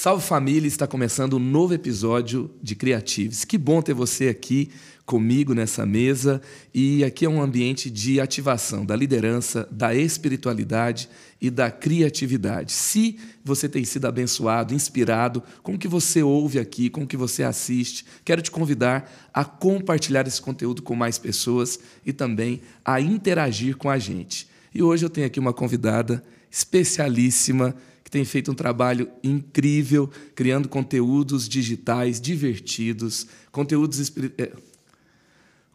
Salve família, está começando um novo episódio de Creatives. Que bom ter você aqui comigo nessa mesa e aqui é um ambiente de ativação da liderança, da espiritualidade e da criatividade. Se você tem sido abençoado, inspirado com o que você ouve aqui, com o que você assiste, quero te convidar a compartilhar esse conteúdo com mais pessoas e também a interagir com a gente. E hoje eu tenho aqui uma convidada especialíssima que tem feito um trabalho incrível, criando conteúdos digitais divertidos, conteúdos é,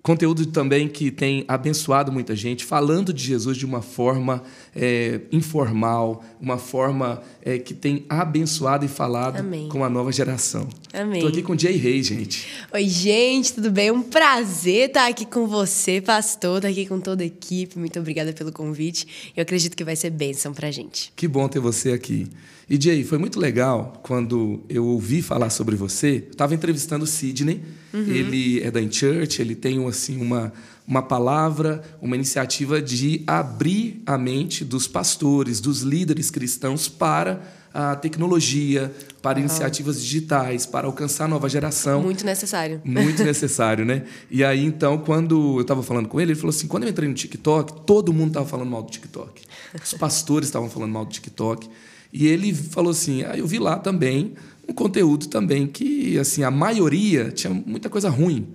Conteúdo também que tem abençoado muita gente, falando de Jesus de uma forma é, informal, uma forma é, que tem abençoado e falado Amém. com a nova geração. Amém. Estou aqui com o Jay Reis, gente. Oi, gente, tudo bem? Um prazer estar aqui com você, pastor, estar aqui com toda a equipe. Muito obrigada pelo convite. Eu acredito que vai ser bênção para a gente. Que bom ter você aqui. E Jay, foi muito legal quando eu ouvi falar sobre você. Estava entrevistando o Sidney. Uhum. Ele é da InChurch, ele tem assim uma uma palavra, uma iniciativa de abrir a mente dos pastores, dos líderes cristãos para a tecnologia, para uhum. iniciativas digitais, para alcançar a nova geração. Muito necessário. Muito necessário, né? E aí, então, quando eu estava falando com ele, ele falou assim: quando eu entrei no TikTok, todo mundo estava falando mal do TikTok. Os pastores estavam falando mal do TikTok. E ele falou assim: ah, eu vi lá também um conteúdo também que, assim, a maioria tinha muita coisa ruim.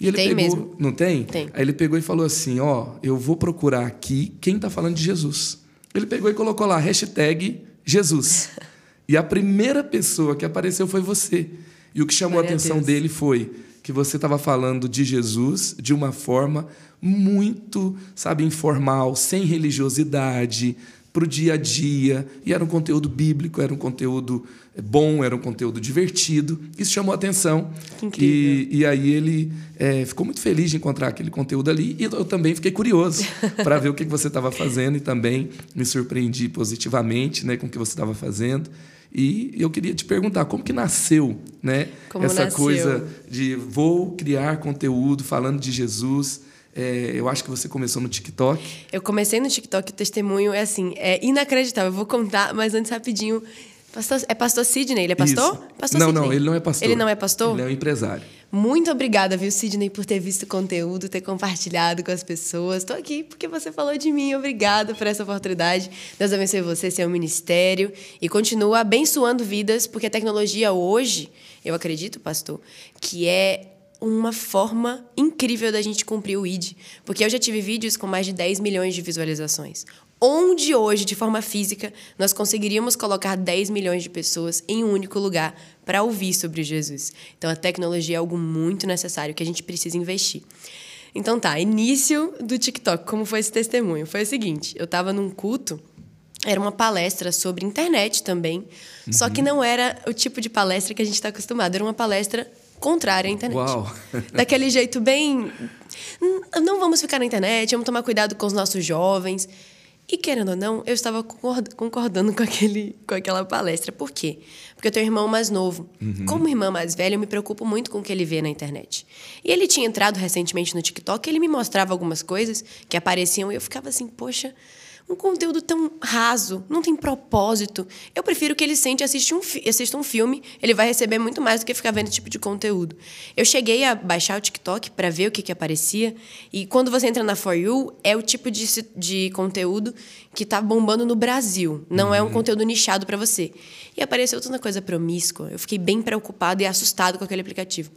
E ele tem pegou, mesmo. Não tem? Tem. Aí ele pegou e falou assim: ó, eu vou procurar aqui quem está falando de Jesus. Ele pegou e colocou lá, hashtag Jesus. e a primeira pessoa que apareceu foi você. E o que chamou a atenção dele foi que você estava falando de Jesus de uma forma muito, sabe, informal, sem religiosidade, para o dia a dia, e era um conteúdo bíblico, era um conteúdo bom, era um conteúdo divertido. Isso chamou a atenção. E, e, aí ele é, ficou muito feliz de encontrar aquele conteúdo ali, e eu também fiquei curioso para ver o que você estava fazendo, e também me surpreendi positivamente né, com o que você estava fazendo. E eu queria te perguntar como que nasceu, né? Como essa nasceu? coisa de vou criar conteúdo falando de Jesus. É, eu acho que você começou no TikTok. Eu comecei no TikTok, o testemunho é assim, é inacreditável. Eu vou contar, mas antes rapidinho. Pastor, é pastor Sidney, ele é pastor? Isso. Pastor não, Sidney. não, ele não é pastor. Ele não é pastor? Ele é um empresário. Muito obrigada, viu, Sidney, por ter visto o conteúdo, ter compartilhado com as pessoas. Estou aqui porque você falou de mim. Obrigada por essa oportunidade. Deus abençoe você, seu ministério. E continua abençoando vidas, porque a tecnologia hoje, eu acredito, pastor, que é uma forma incrível da gente cumprir o ID. Porque eu já tive vídeos com mais de 10 milhões de visualizações. Onde hoje, de forma física, nós conseguiríamos colocar 10 milhões de pessoas em um único lugar para ouvir sobre Jesus. Então a tecnologia é algo muito necessário que a gente precisa investir. Então tá, início do TikTok, como foi esse testemunho? Foi o seguinte, eu estava num culto, era uma palestra sobre internet também, uhum. só que não era o tipo de palestra que a gente está acostumado, era uma palestra contrária à internet. Uau. Daquele jeito bem. Não vamos ficar na internet, vamos tomar cuidado com os nossos jovens. E querendo ou não, eu estava concordando com, aquele, com aquela palestra. Por quê? Porque eu tenho um irmão mais novo. Uhum. Como irmã mais velha, eu me preocupo muito com o que ele vê na internet. E ele tinha entrado recentemente no TikTok, ele me mostrava algumas coisas que apareciam e eu ficava assim, poxa, um conteúdo tão raso, não tem propósito. Eu prefiro que ele sente e assista um, assista um filme, ele vai receber muito mais do que ficar vendo esse tipo de conteúdo. Eu cheguei a baixar o TikTok para ver o que, que aparecia, e quando você entra na For You, é o tipo de, de conteúdo que está bombando no Brasil, não uhum. é um uhum. conteúdo nichado para você. E apareceu toda coisa promíscua, eu fiquei bem preocupado e assustado com aquele aplicativo.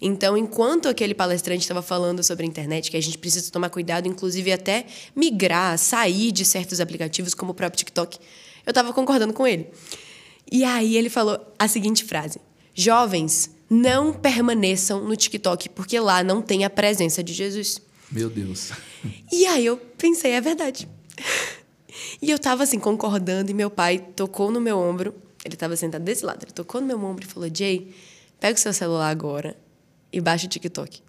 Então, enquanto aquele palestrante estava falando sobre a internet, que a gente precisa tomar cuidado, inclusive até migrar, sair de certos aplicativos, como o próprio TikTok, eu estava concordando com ele. E aí ele falou a seguinte frase: Jovens, não permaneçam no TikTok, porque lá não tem a presença de Jesus. Meu Deus. E aí eu pensei, é verdade. E eu estava assim, concordando, e meu pai tocou no meu ombro. Ele estava sentado desse lado, ele tocou no meu ombro e falou: Jay, pega o seu celular agora e baixa o TikTok.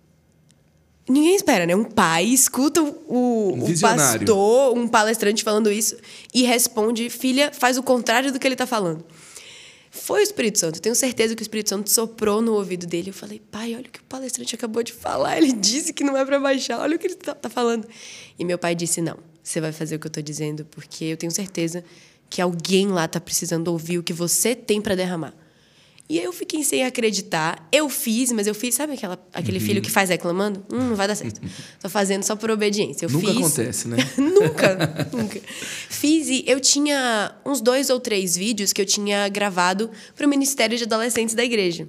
Ninguém espera, né? Um pai escuta o, um pastor, um palestrante falando isso e responde: filha, faz o contrário do que ele está falando. Foi o Espírito Santo. Eu tenho certeza que o Espírito Santo soprou no ouvido dele. Eu falei, pai, olha o que o palestrante acabou de falar. Ele disse que não é para baixar. Olha o que ele está tá falando. E meu pai disse: não, você vai fazer o que eu estou dizendo, porque eu tenho certeza que alguém lá está precisando ouvir o que você tem para derramar. E eu fiquei sem acreditar. Eu fiz, mas eu fiz, sabe aquela, aquele Uhum. filho que faz reclamando? Hum, não vai dar certo. Tô fazendo só por obediência. Eu Nunca fiz. acontece, né? nunca, nunca. Fiz e eu tinha uns dois ou três vídeos que eu tinha gravado para o Ministério de Adolescentes da igreja.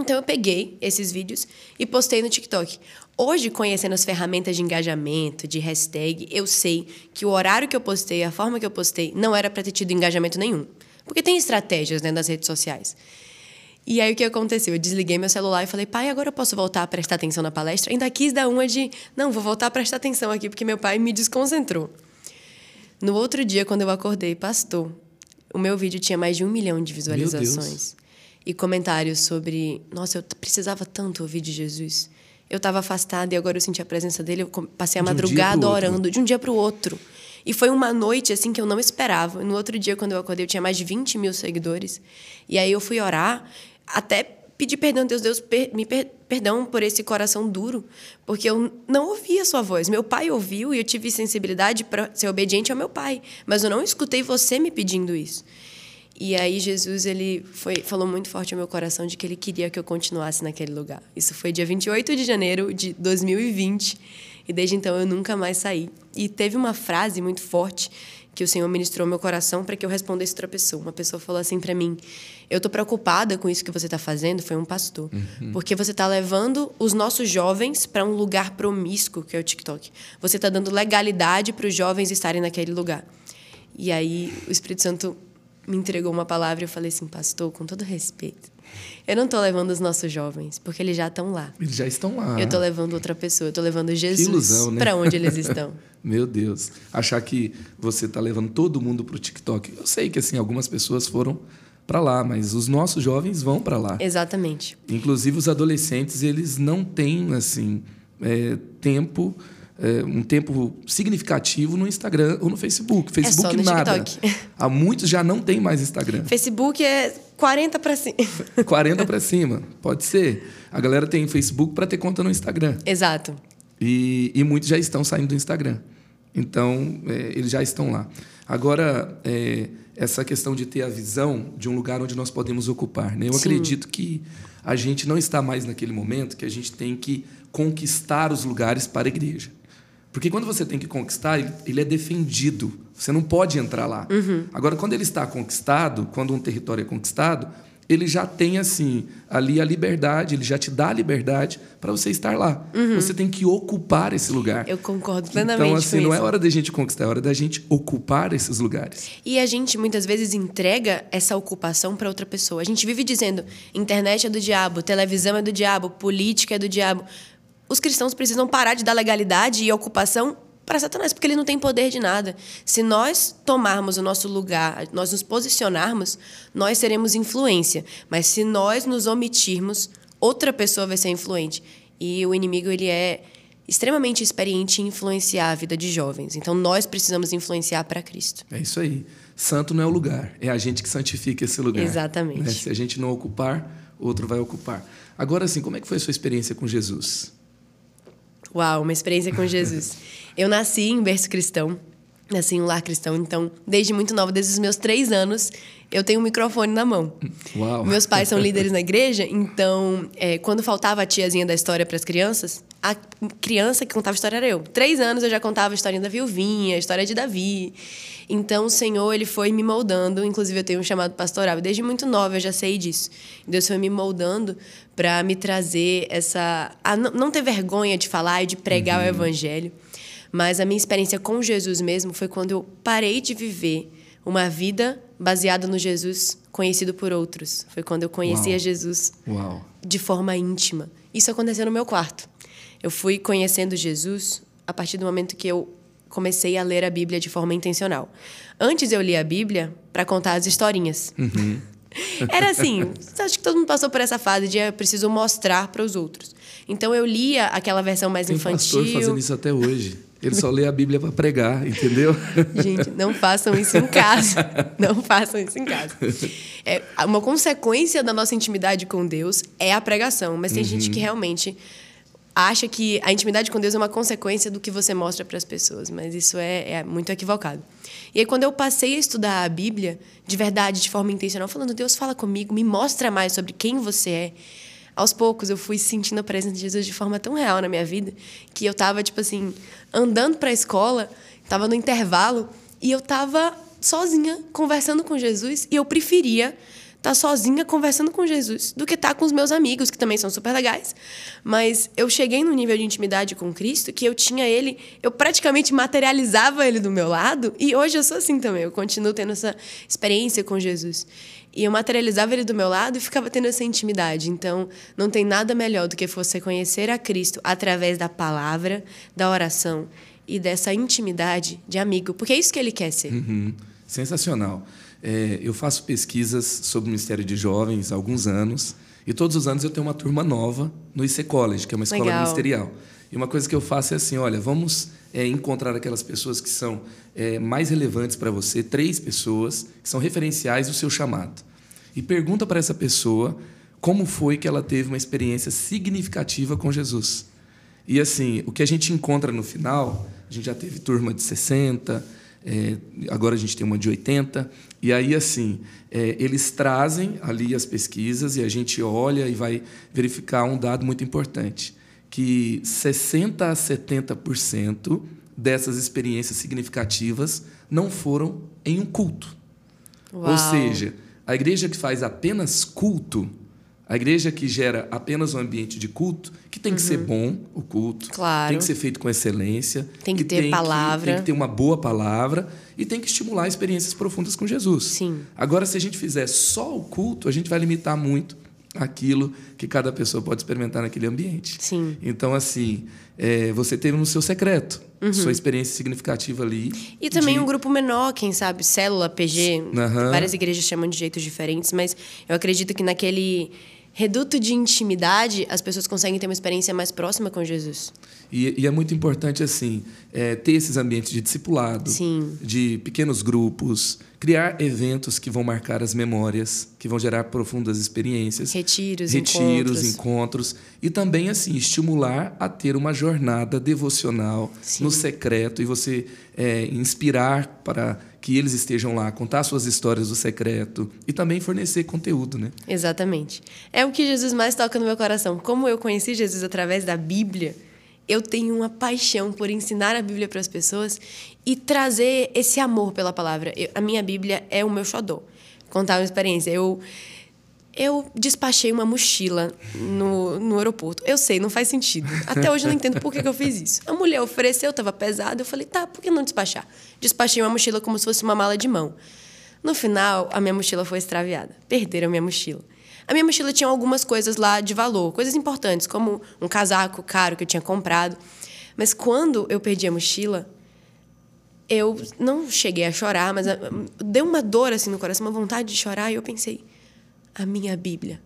Então eu peguei esses vídeos e postei no TikTok. Hoje, conhecendo as ferramentas de engajamento, de hashtag, eu sei que o horário que eu postei, a forma que eu postei, não era para ter tido engajamento nenhum. Porque tem estratégias né, nas redes sociais. E aí o que aconteceu? Eu desliguei meu celular e falei, pai, agora eu posso voltar a prestar atenção na palestra? Ainda quis dar uma de, não, vou voltar a prestar atenção aqui, porque meu pai me desconcentrou. No outro dia, quando eu acordei, pastor, o meu vídeo tinha mais de um milhão de visualizações. E comentários sobre, nossa, eu precisava tanto ouvir de Jesus. Eu estava afastada e agora eu senti a presença dele. Eu passei a um madrugada outro. orando, de um dia para o outro. E foi uma noite assim que eu não esperava. No outro dia, quando eu acordei, eu tinha mais de 20 mil seguidores. E aí eu fui orar, até pedir perdão Deus, Deus per- me per- perdão por esse coração duro, porque eu não ouvia a sua voz. Meu pai ouviu e eu tive sensibilidade para ser obediente ao meu pai, mas eu não escutei você me pedindo isso. E aí Jesus ele foi, falou muito forte ao meu coração de que ele queria que eu continuasse naquele lugar. Isso foi dia 28 de janeiro de 2020 e desde então eu nunca mais saí. E teve uma frase muito forte que o Senhor ministrou ao meu coração para que eu respondesse outra pessoa. Uma pessoa falou assim para mim: "Eu tô preocupada com isso que você está fazendo", foi um pastor. Porque você está levando os nossos jovens para um lugar promíscuo, que é o TikTok. Você está dando legalidade para os jovens estarem naquele lugar. E aí o Espírito Santo me entregou uma palavra e eu falei assim, pastor, com todo respeito, eu não estou levando os nossos jovens, porque eles já estão lá. Eles já estão lá. Eu estou levando outra pessoa, eu estou levando Jesus né? para onde eles estão. Meu Deus. Achar que você está levando todo mundo para o TikTok. Eu sei que assim algumas pessoas foram para lá, mas os nossos jovens vão para lá. Exatamente. Inclusive os adolescentes, eles não têm assim é, tempo, um tempo significativo no Instagram ou no Facebook. Facebook É só no nada. TikTok. Há muitos já não tem mais Instagram. Facebook é 40 para cima. 40 para cima, pode ser. A galera tem Facebook para ter conta no Instagram. Exato. E, e muitos já estão saindo do Instagram. Então, é, eles já estão lá. Agora, é, essa questão de ter a visão de um lugar onde nós podemos ocupar. Né? Eu Sim. acredito que a gente não está mais naquele momento que a gente tem que conquistar os lugares para a igreja. Porque quando você tem que conquistar, ele- é defendido. Você não pode entrar lá. Agora, quando ele está conquistado, quando um território é conquistado, ele já tem assim ali a liberdade, ele já te dá a liberdade para você estar lá. Você tem que ocupar esse lugar. Eu concordo plenamente Então, assim, não isso. é hora da gente conquistar, é hora da gente ocupar esses lugares. E a gente muitas vezes entrega essa ocupação para outra pessoa. A gente vive dizendo: internet é do diabo, televisão é do diabo, política é do diabo. Os cristãos precisam parar de dar legalidade e ocupação para Satanás, porque ele não tem poder de nada. Se nós tomarmos o nosso lugar, nós nos posicionarmos, nós seremos influência. Mas se nós nos omitirmos, outra pessoa vai ser influente. E o inimigo ele é extremamente experiente em influenciar a vida de jovens. Então nós precisamos influenciar para Cristo. É isso aí. Santo não é o lugar, é a gente que santifica esse lugar. Exatamente. né? Se a gente não ocupar, outro vai ocupar. Agora, assim, como é que foi a sua experiência com Jesus? Uau, uma experiência com Jesus. Eu nasci em berço cristão, nasci em um lar cristão, então, desde muito nova, desde os meus três anos, eu tenho um microfone na mão. Uau. Meus pais são líderes na igreja, então, é, quando faltava a tiazinha da história para as crianças, a criança que contava a história era eu. Três anos eu já contava a historinha da viuvinha, a história de Davi. Então, o Senhor, ele foi me moldando. Inclusive, eu tenho um chamado pastoral. Desde muito nova eu já sei disso. Deus foi me moldando para me trazer essa... A não não ter vergonha de falar e de pregar o evangelho. Mas a minha experiência com Jesus mesmo foi quando eu parei de viver uma vida baseada no Jesus conhecido por outros. Foi quando eu conhecia Uau. Jesus Uau. de forma íntima. Isso aconteceu no meu quarto. Eu fui conhecendo Jesus a partir do momento que eu comecei a ler a Bíblia de forma intencional. Antes eu lia a Bíblia para contar as historinhas. Era assim, acho que todo mundo passou por essa fase de eu preciso mostrar para os outros. Então eu lia aquela versão mais Tem infantil. pastor fazendo isso até hoje. Ele só lê a Bíblia para pregar, entendeu? Gente, não façam isso em casa. Não façam isso em casa. É, uma consequência da nossa intimidade com Deus é a pregação, mas tem gente que realmente acha que a intimidade com Deus é uma consequência do que você mostra para as pessoas, mas isso é, é, muito equivocado. E aí, quando eu passei a estudar a Bíblia, de verdade, de forma intencional, falando, Deus, fala comigo, me mostra mais sobre quem você é. Aos poucos, eu fui sentindo a presença de Jesus de forma tão real na minha vida, que eu estava, tipo assim, andando para a escola, estava no intervalo, e eu estava sozinha, conversando com Jesus, e eu preferia estar tá sozinha conversando com Jesus do que estar tá com os meus amigos, que também são super legais. Mas eu cheguei num nível de intimidade com Cristo que eu tinha ele, eu praticamente materializava ele do meu lado, e hoje eu sou assim também, eu continuo tendo essa experiência com Jesus. E eu materializava ele do meu lado e ficava tendo essa intimidade. Então, não tem nada melhor do que você conhecer a Cristo através da palavra, da oração e dessa intimidade de amigo, porque é isso que ele quer ser. Uhum. Sensacional. É, eu faço pesquisas sobre o Ministério de Jovens há alguns anos e todos os anos eu tenho uma turma nova no IC College, que é uma escola Legal. ministerial. E uma coisa que eu faço é assim, olha, vamos é, encontrar aquelas pessoas que são é, mais relevantes para você, três pessoas que são referenciais do seu chamado. E pergunta para essa pessoa como foi que ela teve uma experiência significativa com Jesus. E assim, o que a gente encontra no final, a gente já teve turma de 60, é, agora a gente tem uma de 80. E aí, assim, é, eles trazem ali as pesquisas e a gente olha e vai verificar um dado muito importante: que 60% a 70% dessas experiências significativas não foram em um culto. Uau. Ou seja, a igreja que faz apenas culto a igreja que gera apenas um ambiente de culto, que tem que uhum. ser bom o culto, claro. tem que ser feito com excelência, tem que, que ter tem palavra, que, tem que ter uma boa palavra e tem que estimular experiências profundas com Jesus. Sim. Agora, se a gente fizer só o culto, a gente vai limitar muito aquilo que cada pessoa pode experimentar naquele ambiente. Sim. Então, assim, é, você teve no seu secreto uhum. sua experiência significativa ali. E também de... um grupo menor, quem sabe, célula, PG, uhum. várias igrejas chamam de jeitos diferentes, mas eu acredito que naquele reduto de intimidade, as pessoas conseguem ter uma experiência mais próxima com Jesus. E, e é muito importante assim é, ter esses ambientes de discipulado, Sim. de pequenos grupos, criar eventos que vão marcar as memórias, que vão gerar profundas experiências, retiros, retiros, encontros, encontros e também assim estimular a ter uma jornada devocional Sim. no secreto e você é, inspirar para que eles estejam lá, contar suas histórias do secreto e também fornecer conteúdo, né? Exatamente. É o que Jesus mais toca no meu coração. Como eu conheci Jesus através da Bíblia, eu tenho uma paixão por ensinar a Bíblia para as pessoas e trazer esse amor pela palavra. Eu, a minha Bíblia é o meu xodó. Contar uma experiência. Eu eu despachei uma mochila no, no aeroporto. Eu sei, não faz sentido. Até hoje eu não entendo por que, que eu fiz isso. A mulher ofereceu, estava pesado. Eu falei, tá, por que não despachar? Despachei uma mochila como se fosse uma mala de mão. No final, a minha mochila foi extraviada. Perderam a minha mochila. A minha mochila tinha algumas coisas lá de valor, coisas importantes, como um casaco caro que eu tinha comprado. Mas quando eu perdi a mochila, eu não cheguei a chorar, mas deu uma dor assim no coração, uma vontade de chorar, e eu pensei a minha Bíblia.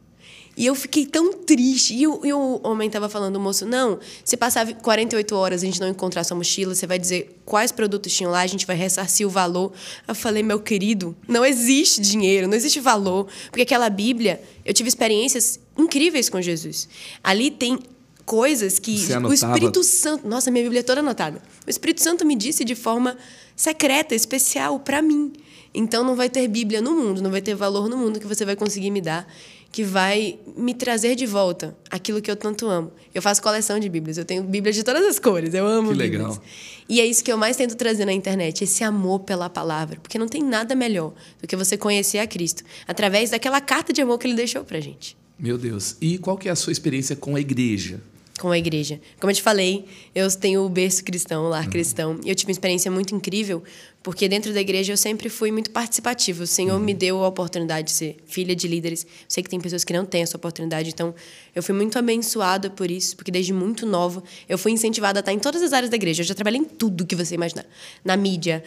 E eu fiquei tão triste. E o, e o homem estava falando, o moço, não, se passar 48 horas e a gente não encontrar sua mochila, você vai dizer quais produtos tinham lá, a gente vai ressarcir o valor. Eu falei, meu querido, não existe dinheiro, não existe valor. Porque aquela Bíblia, eu tive experiências incríveis com Jesus. Ali tem coisas que o Espírito Santo. Nossa, minha Bíblia é toda anotada. O Espírito Santo me disse de forma secreta, especial para mim. Então não vai ter Bíblia no mundo, não vai ter valor no mundo que você vai conseguir me dar, que vai me trazer de volta aquilo que eu tanto amo. Eu faço coleção de Bíblias, eu tenho Bíblias de todas as cores, eu amo que Bíblias. Legal. E é isso que eu mais tento trazer na internet, esse amor pela palavra, porque não tem nada melhor do que você conhecer a Cristo através daquela carta de amor que ele deixou pra gente. Meu Deus. E qual que é a sua experiência com a igreja? Com a igreja. Como eu te falei, eu tenho o berço cristão, o lar uhum. cristão, e eu tive uma experiência muito incrível, porque dentro da igreja eu sempre fui muito participativo. O Senhor uhum. me deu a oportunidade de ser filha de líderes. Eu sei que tem pessoas que não têm essa oportunidade, então eu fui muito abençoada por isso, porque desde muito nova eu fui incentivada a estar em todas as áreas da igreja. Eu já trabalhei em tudo que você imaginar. Na mídia,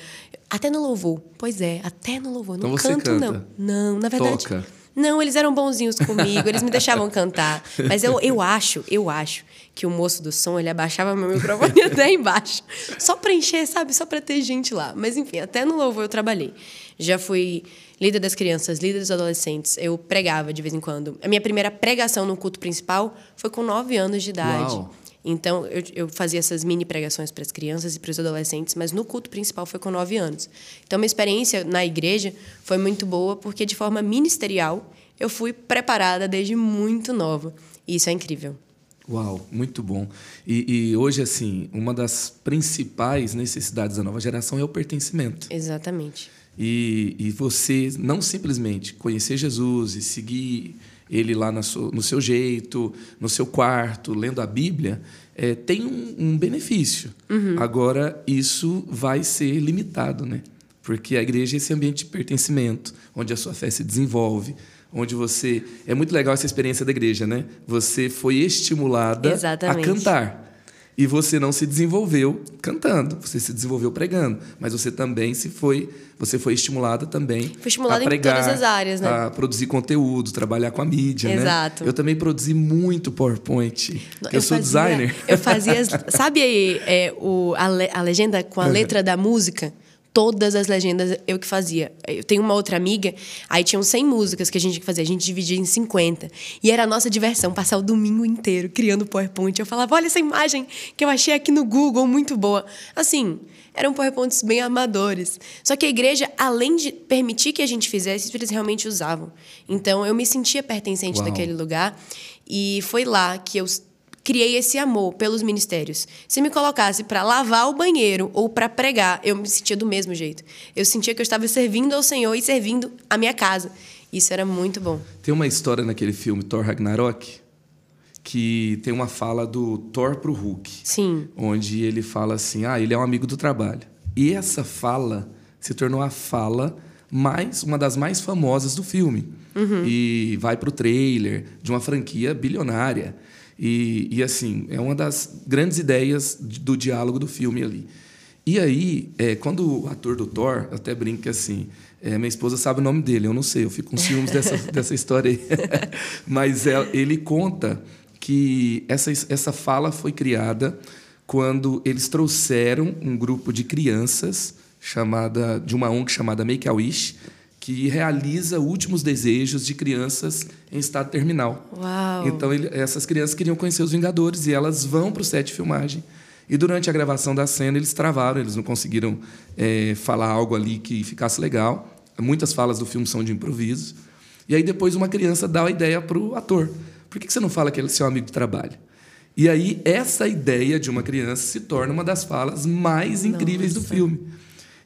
até no louvor. Pois é, até no louvor. Então não canto, canta. não. Não, na verdade. Toca. Não, eles eram bonzinhos comigo, eles me deixavam cantar. Mas eu, eu acho, eu acho que o moço do som, ele abaixava meu microfone até embaixo. Só para encher, sabe? Só para ter gente lá. Mas enfim, até no louvor eu trabalhei. Já fui líder das crianças, líder dos adolescentes. Eu pregava de vez em quando. A minha primeira pregação no culto principal foi com nove anos de idade. Uau. Então, eu, eu fazia essas mini pregações para as crianças e para os adolescentes, mas no culto principal foi com nove anos. Então, minha experiência na igreja foi muito boa, porque de forma ministerial eu fui preparada desde muito nova. E isso é incrível. Uau, muito bom. E, e, hoje, assim, uma das principais necessidades da nova geração é o pertencimento. Exatamente. E, e você não simplesmente conhecer Jesus e seguir ele lá no seu, jeito, no seu quarto, lendo a Bíblia, é, tem um, um benefício. Uhum. Agora, isso vai ser limitado, né? Porque a igreja é esse ambiente de pertencimento, onde a sua fé se desenvolve, onde você. É muito legal essa experiência da igreja, né? Você foi estimulada Exatamente. a cantar. E você não se desenvolveu cantando, você se desenvolveu pregando, mas você também se foi, você foi estimulada também foi estimulada a pregar, em todas as áreas, né? A produzir conteúdo, trabalhar com a mídia, né? Exato. Né? Eu também produzi muito PowerPoint. Eu, eu sou fazia, designer. Eu fazia, sabe aí, é, o, a, a legenda com a letra da música? Todas as legendas eu que fazia. Eu tenho uma outra amiga, aí tinham 100 músicas que a gente fazia, a gente dividia em 50. E era a nossa diversão, passar o domingo inteiro criando PowerPoint. Eu falava, olha essa imagem que eu achei aqui no Google, muito boa. Assim, eram PowerPoints bem amadores. Só que a igreja, além de permitir que a gente fizesse, eles realmente usavam. Então, eu me sentia pertencente Uau. daquele lugar. E foi lá que eu criei esse amor pelos ministérios. Se me colocasse para lavar o banheiro ou para pregar, eu me sentia do mesmo jeito. Eu sentia que eu estava servindo ao Senhor e servindo a minha casa. Isso era muito bom. Tem uma história naquele filme Thor Ragnarok que tem uma fala do Thor pro Hulk. Sim. Onde ele fala assim: "Ah, ele é um amigo do trabalho". E essa fala se tornou a fala mais uma das mais famosas do filme. Uhum. E vai pro trailer de uma franquia bilionária. E, e, assim, é uma das grandes ideias do diálogo do filme ali. E aí, é, quando o ator do Thor, eu até brinco assim, é, minha esposa sabe o nome dele, eu não sei, eu fico com ciúmes dessa, dessa história aí. Mas é, ele conta que essa, essa fala foi criada quando eles trouxeram um grupo de crianças chamada de uma ONG chamada Make a Wish, que realiza últimos desejos de crianças em estado terminal. Uau. Então, ele, essas crianças queriam conhecer os Vingadores e elas vão para o set de filmagem. E durante a gravação da cena, eles travaram, eles não conseguiram é, falar algo ali que ficasse legal. Muitas falas do filme são de improviso. E aí, depois, uma criança dá a ideia para o ator: por que você não fala que ele é seu amigo de trabalho? E aí, essa ideia de uma criança se torna uma das falas mais incríveis Nossa. do filme.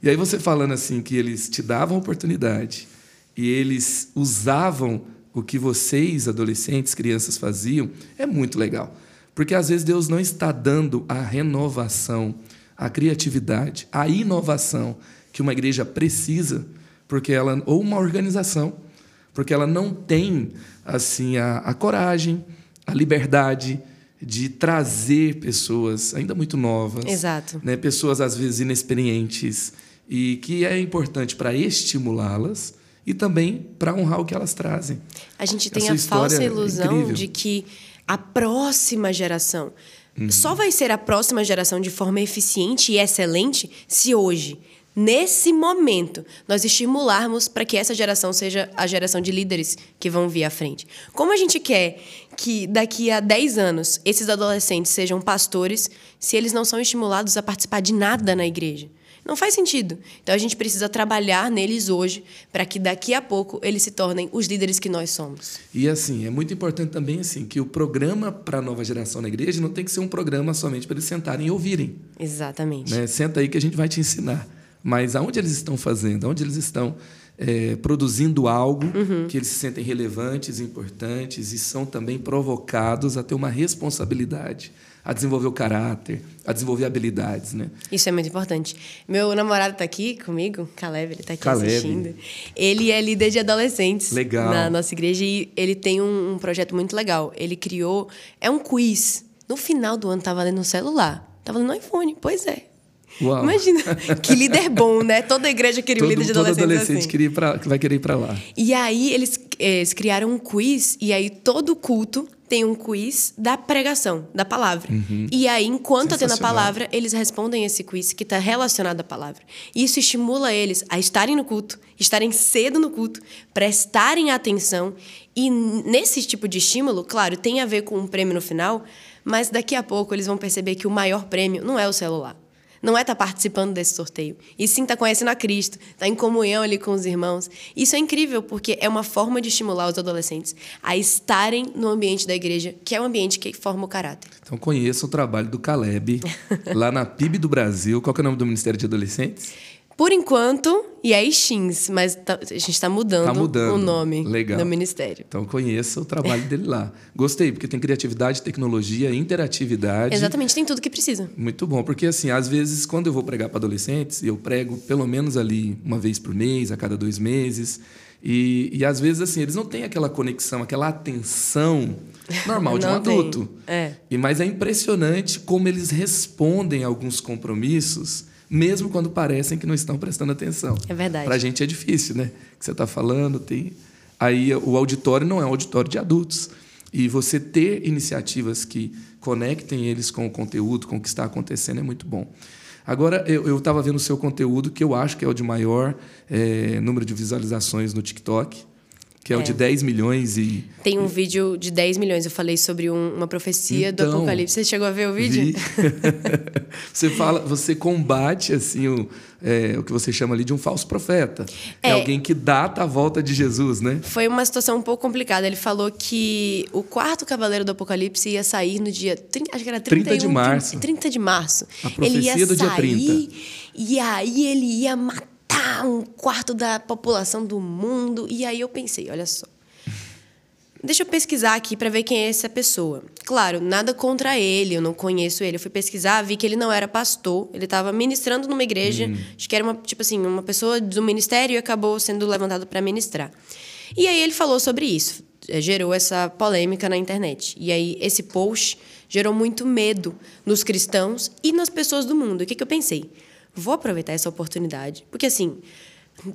E aí você falando assim que eles te davam oportunidade e eles usavam o que vocês, adolescentes, crianças faziam, é muito legal. Porque às vezes Deus não está dando a renovação, a criatividade, a inovação que uma igreja precisa, porque ela ou uma organização, porque ela não tem assim a, a coragem, a liberdade de trazer pessoas ainda muito novas, Exato. né, pessoas às vezes inexperientes, e que é importante para estimulá-las e também para honrar o que elas trazem. A gente tem Essa a falsa é ilusão é de que a próxima geração uhum. só vai ser a próxima geração de forma eficiente e excelente se hoje, nesse momento, nós estimularmos para que essa geração seja a geração de líderes que vão vir à frente. Como a gente quer que daqui a 10 anos esses adolescentes sejam pastores se eles não são estimulados a participar de nada na igreja? Não faz sentido. Então a gente precisa trabalhar neles hoje para que daqui a pouco eles se tornem os líderes que nós somos. E assim, é muito importante também assim que o programa para a nova geração na igreja não tem que ser um programa somente para eles sentarem e ouvirem. Exatamente. Né? Senta aí que a gente vai te ensinar. Mas aonde eles estão fazendo, aonde eles estão é, produzindo algo uhum. que eles se sentem relevantes, importantes e são também provocados a ter uma responsabilidade a desenvolver o caráter, a desenvolver habilidades, né? Isso é muito importante. Meu namorado está aqui comigo, Caleb, ele está aqui Caleb. assistindo. Ele é líder de adolescentes legal. na nossa igreja e ele tem um, um projeto muito legal. Ele criou, é um quiz. No final do ano estava lendo no celular, estava lendo no iPhone, pois é. Uau. Imagina, que líder bom, né? Toda igreja queria todo, um líder de adolescentes Todo adolescente assim. queria pra, vai querer ir para lá. E aí eles, eles criaram um quiz e aí todo culto tem um quiz da pregação, da palavra. Uhum. E aí, enquanto está tendo a palavra, eles respondem esse quiz que está relacionado à palavra. Isso estimula eles a estarem no culto, estarem cedo no culto, prestarem atenção. E nesse tipo de estímulo, claro, tem a ver com um prêmio no final, Mas daqui a pouco eles vão perceber que o maior prêmio não é o celular. Não é estar tá participando desse sorteio. E sim estar tá conhecendo a Cristo, estar tá em comunhão ali com os irmãos. Isso é incrível, porque é uma forma de estimular os adolescentes a estarem no ambiente da igreja, que é o ambiente que forma o caráter. Então conheça o trabalho do Caleb, lá na PIB do Brasil. Qual é o nome do Ministério de Adolescentes? Por enquanto, e é Ixins, mas tá, a gente está mudando, tá mudando, o nome Legal. do ministério. Então conheça o trabalho dele lá. Gostei, porque tem criatividade, tecnologia, interatividade. Exatamente, tem tudo que precisa. Muito bom, porque assim, às vezes, quando eu vou pregar para adolescentes, eu prego pelo menos ali uma vez por mês, a cada dois meses. E, e às vezes, assim, eles não têm aquela conexão, aquela atenção normal de um adulto. É. E, mas é impressionante como eles respondem a alguns compromissos mesmo quando parecem que não estão prestando atenção. É verdade. Para a gente é difícil, né? Que você está falando, tem. Aí o auditório não é um auditório de adultos. E você ter iniciativas que conectem eles com o conteúdo, com o que está acontecendo, é muito bom. Agora, eu estava vendo o seu conteúdo, que eu acho que é o de maior é, número de visualizações no TikTok que é, é, o de 10 milhões e. Tem um vídeo de 10 milhões. Eu falei sobre um, uma profecia então, do Apocalipse. Você chegou a ver o vídeo? Vi. você fala, você combate assim o, é, o que você chama ali de um falso profeta. É, é, alguém que data a volta de Jesus, né? Foi uma situação um pouco complicada. Ele falou que o quarto cavaleiro do Apocalipse ia sair no dia. Acho que era 31, 30 de março. 30 de março. A profecia ele ia do sair, dia 30. E aí ele ia matar um quarto da população do mundo. E aí eu pensei, olha só. Deixa eu pesquisar aqui para ver quem é essa pessoa. Claro, nada contra ele, eu não conheço ele. Eu fui pesquisar, vi que ele não era pastor, ele estava ministrando numa igreja, hum. acho que era uma, tipo assim, uma pessoa do ministério e acabou sendo levantado para ministrar. E aí ele falou sobre isso, eh, gerou essa polêmica na internet. E aí esse post gerou muito medo nos cristãos e nas pessoas do mundo. O que, que eu pensei? Vou aproveitar essa oportunidade. Porque assim,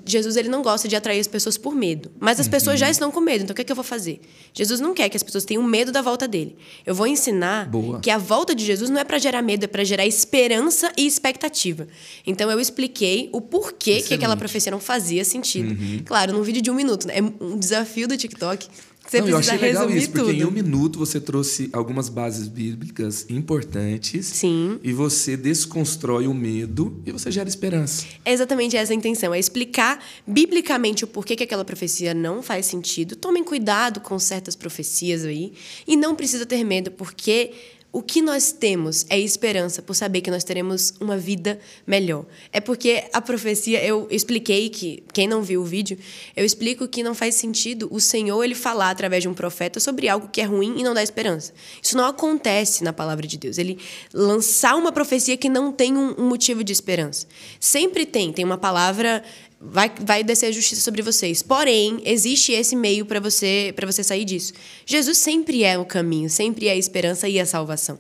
Jesus ele não gosta de atrair as pessoas por medo, mas as uhum. pessoas já estão com medo, então o que, é que eu vou fazer? Jesus não quer que as pessoas tenham medo da volta dele. Eu vou ensinar Boa. que a volta de Jesus não é para gerar medo, é para gerar esperança e expectativa. Então eu expliquei o porquê Excelente. que aquela profecia não fazia sentido. Uhum. Claro, num vídeo de um minuto. Né? É um desafio do TikTok você não, eu achei legal isso, tudo. porque em um minuto você trouxe algumas bases bíblicas importantes. Sim. E você desconstrói o medo e você gera esperança. É exatamente essa a intenção, é explicar biblicamente o porquê que aquela profecia não faz sentido. Tomem cuidado com certas profecias aí. E não precisa ter medo, porque o que nós temos é esperança por saber que nós teremos uma vida melhor. É porque a profecia, eu expliquei que, quem não viu o vídeo, eu explico que não faz sentido o Senhor ele falar através de um profeta sobre algo que é ruim e não dá esperança. Isso não acontece na palavra de Deus. Ele lançar uma profecia que não tem um, motivo de esperança. Sempre tem, tem uma palavra vai, vai descer a justiça sobre vocês. Porém, existe esse meio para você para você sair disso. Jesus sempre é o caminho, sempre é a esperança e a salvação.